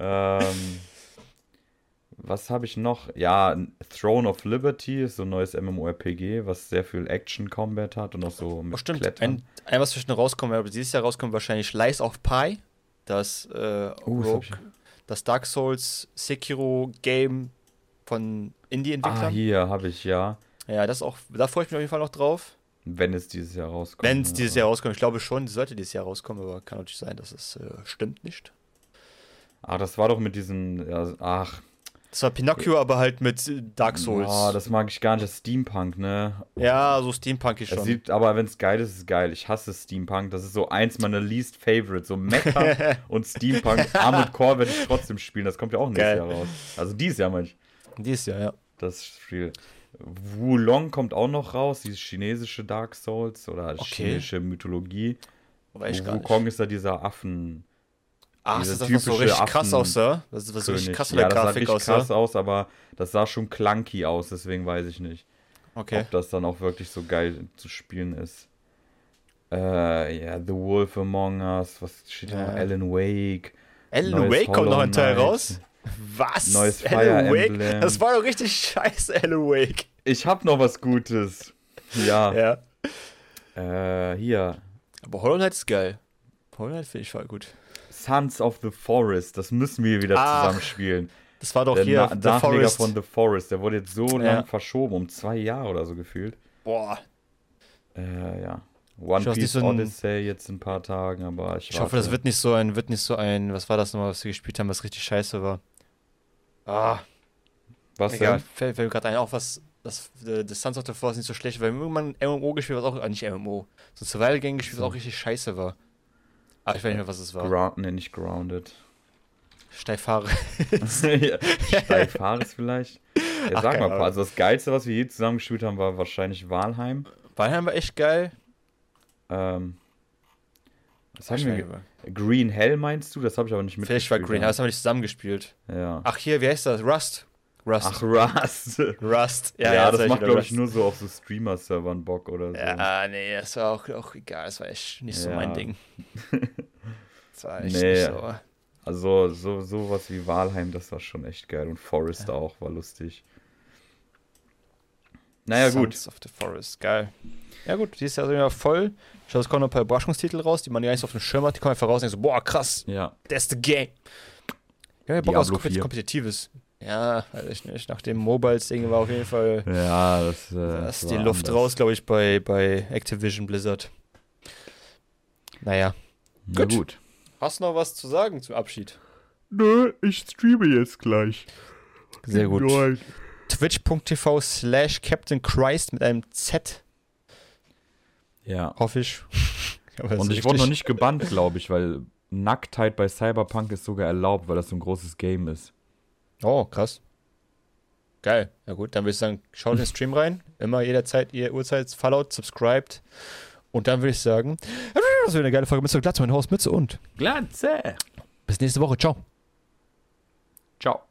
Ähm, was habe ich noch? Ja, Throne of Liberty ist so ein neues MMORPG, was sehr viel Action-Combat hat und auch so mit Oh, stimmt. Klettern. Ein, ein, was zwischen rauskommen, aber dieses Jahr rauskommt wahrscheinlich Lies of Pi, das, äh, hab Rogue, das Dark Souls Sekiro Game von ah, Indie-Entwicklern. hier habe ich ja, ja, das auch, da freue ich mich auf jeden Fall noch drauf. wenn es dieses Jahr rauskommt. Wenn es ja. dieses Jahr rauskommt, ich glaube schon, es sollte dieses Jahr rauskommen, aber kann natürlich sein, dass es äh, stimmt nicht. Ah, das war doch mit diesen, ja, ach, Das war Pinocchio, aber halt mit Dark Souls. Oh, das mag ich gar nicht, das Steampunk, ne? ja, so Steampunk-ich Es schon. sieht, aber wenn es geil ist, ist es geil. Ich hasse Steampunk. Das ist so eins meiner least favorites. So Mecha und Steampunk. Armored Core werde ich trotzdem spielen. Das kommt ja auch nächstes Geil. Jahr raus. Also dieses Jahr, meine ich. Dieses Jahr, ja. Das Spiel. Wulong kommt auch noch raus. Dieses chinesische Dark Souls oder Okay. chinesische Mythologie. Weiß ich. Wukong ist da dieser Affen. Ach, das das, was so richtig krass Affen- aussah. Das ist was so richtig krass von ja, der das sah Grafik richtig aussah. krass aus, aber das sah schon clunky aus, deswegen weiß ich nicht. Okay. ob das dann auch wirklich so geil zu spielen ist. Äh, ja, The Wolf Among Us, was steht da noch? Ja. Alan Wake. Alan Wake kommt noch ein Teil Hollow raus? Was? Neues Alan Fire Wake? Emblem. Das war doch richtig scheiße, Alan Wake. Ich hab noch was Gutes. Ja, Ja. äh, hier. Aber Hollow Knight ist geil. Hollow Knight finde ich voll gut. Sons of the Forest, das müssen wir wieder Ach, zusammen spielen. Das war doch Der hier Na The Nachleger Forest. von The Forest, der wurde jetzt so Ja. lang verschoben, um zwei Jahre oder so gefühlt. Boah. Äh, ja. One Ich hoffe, Piece so Odyssey jetzt in ein paar Tagen, aber ich, Ich hoffe, das wird nicht so ein, wird nicht so ein, was war das nochmal, was wir gespielt haben, was richtig scheiße war. Ah, Was egal. denn? Fällt, fällt mir gerade ein, auch was, das, äh, das Sons of the Forest nicht so schlecht, weil irgendwann MMO gespielt, was auch, ah, nicht MMO, so ein Survival-Game gespielt, was So. auch richtig scheiße war. Ah, ich weiß nicht mehr, was es war. Ground, nee, nicht Grounded. Steifhaare. Steifhaares vielleicht. Ja, Ach, sag mal, Ahnung. also das Geilste, was wir je zusammen gespielt haben, war wahrscheinlich Walheim. Weilheim war echt geil. Ähm, was Ich haben wir? Green Hell meinst du? Das habe ich aber nicht mit. Vielleicht war Green, aber das haben wir nicht zusammengespielt. Ja. Ach, hier, wie heißt das? Rust. Rust. Ach, Rust. Rust. Ja, jetzt das weiß macht, wieder glaube ich, nur so auf so Streamer-Servern Bock oder so. Ja, nee, das war auch, auch egal. Das war echt nicht so Ja. mein Ding. Das war echt Nee. nicht so. Also so sowas wie Walheim, das war schon echt geil. Und Forest auch, war lustig. Naja, gut. Sons of the Forest, geil. Ja gut, dieses Jahr sind wir voll. Ich glaube, es kommen noch ein paar Überraschungstitel raus, die man gar nicht so auf dem Schirm hat. Die kommen einfach raus und denken so, boah, krass, Ja. that's the game. Ja, Bock auf Diablo 4. Kompetitives. Ja, weiß ich nicht. Nach dem Mobiles-Ding war auf jeden Fall Ja, das, äh, da das ist die Luft anders. raus, glaube ich, bei, bei Activision Blizzard. Naja. Na Gut. gut. Hast du noch was zu sagen zum Abschied? Nö, ich streame jetzt gleich. Sehr gut. Twitch.tv slash Captain Christ mit einem Z, Ja. hoffe ich. Aber Und ich wurde noch nicht gebannt, glaube ich, weil Nacktheit bei Cyberpunk ist sogar erlaubt, weil das so ein großes Game ist. Oh, krass. Geil. Ja gut, dann würde ich sagen, schaut in den Stream rein. Immer jederzeit ihr Uhrzeit Fallout, subscribed. Und dann würde ich sagen, das wird eine geile Folge mit so Glatze, mein Haus, Mütze und Glatze. Bis nächste Woche. Ciao. Ciao.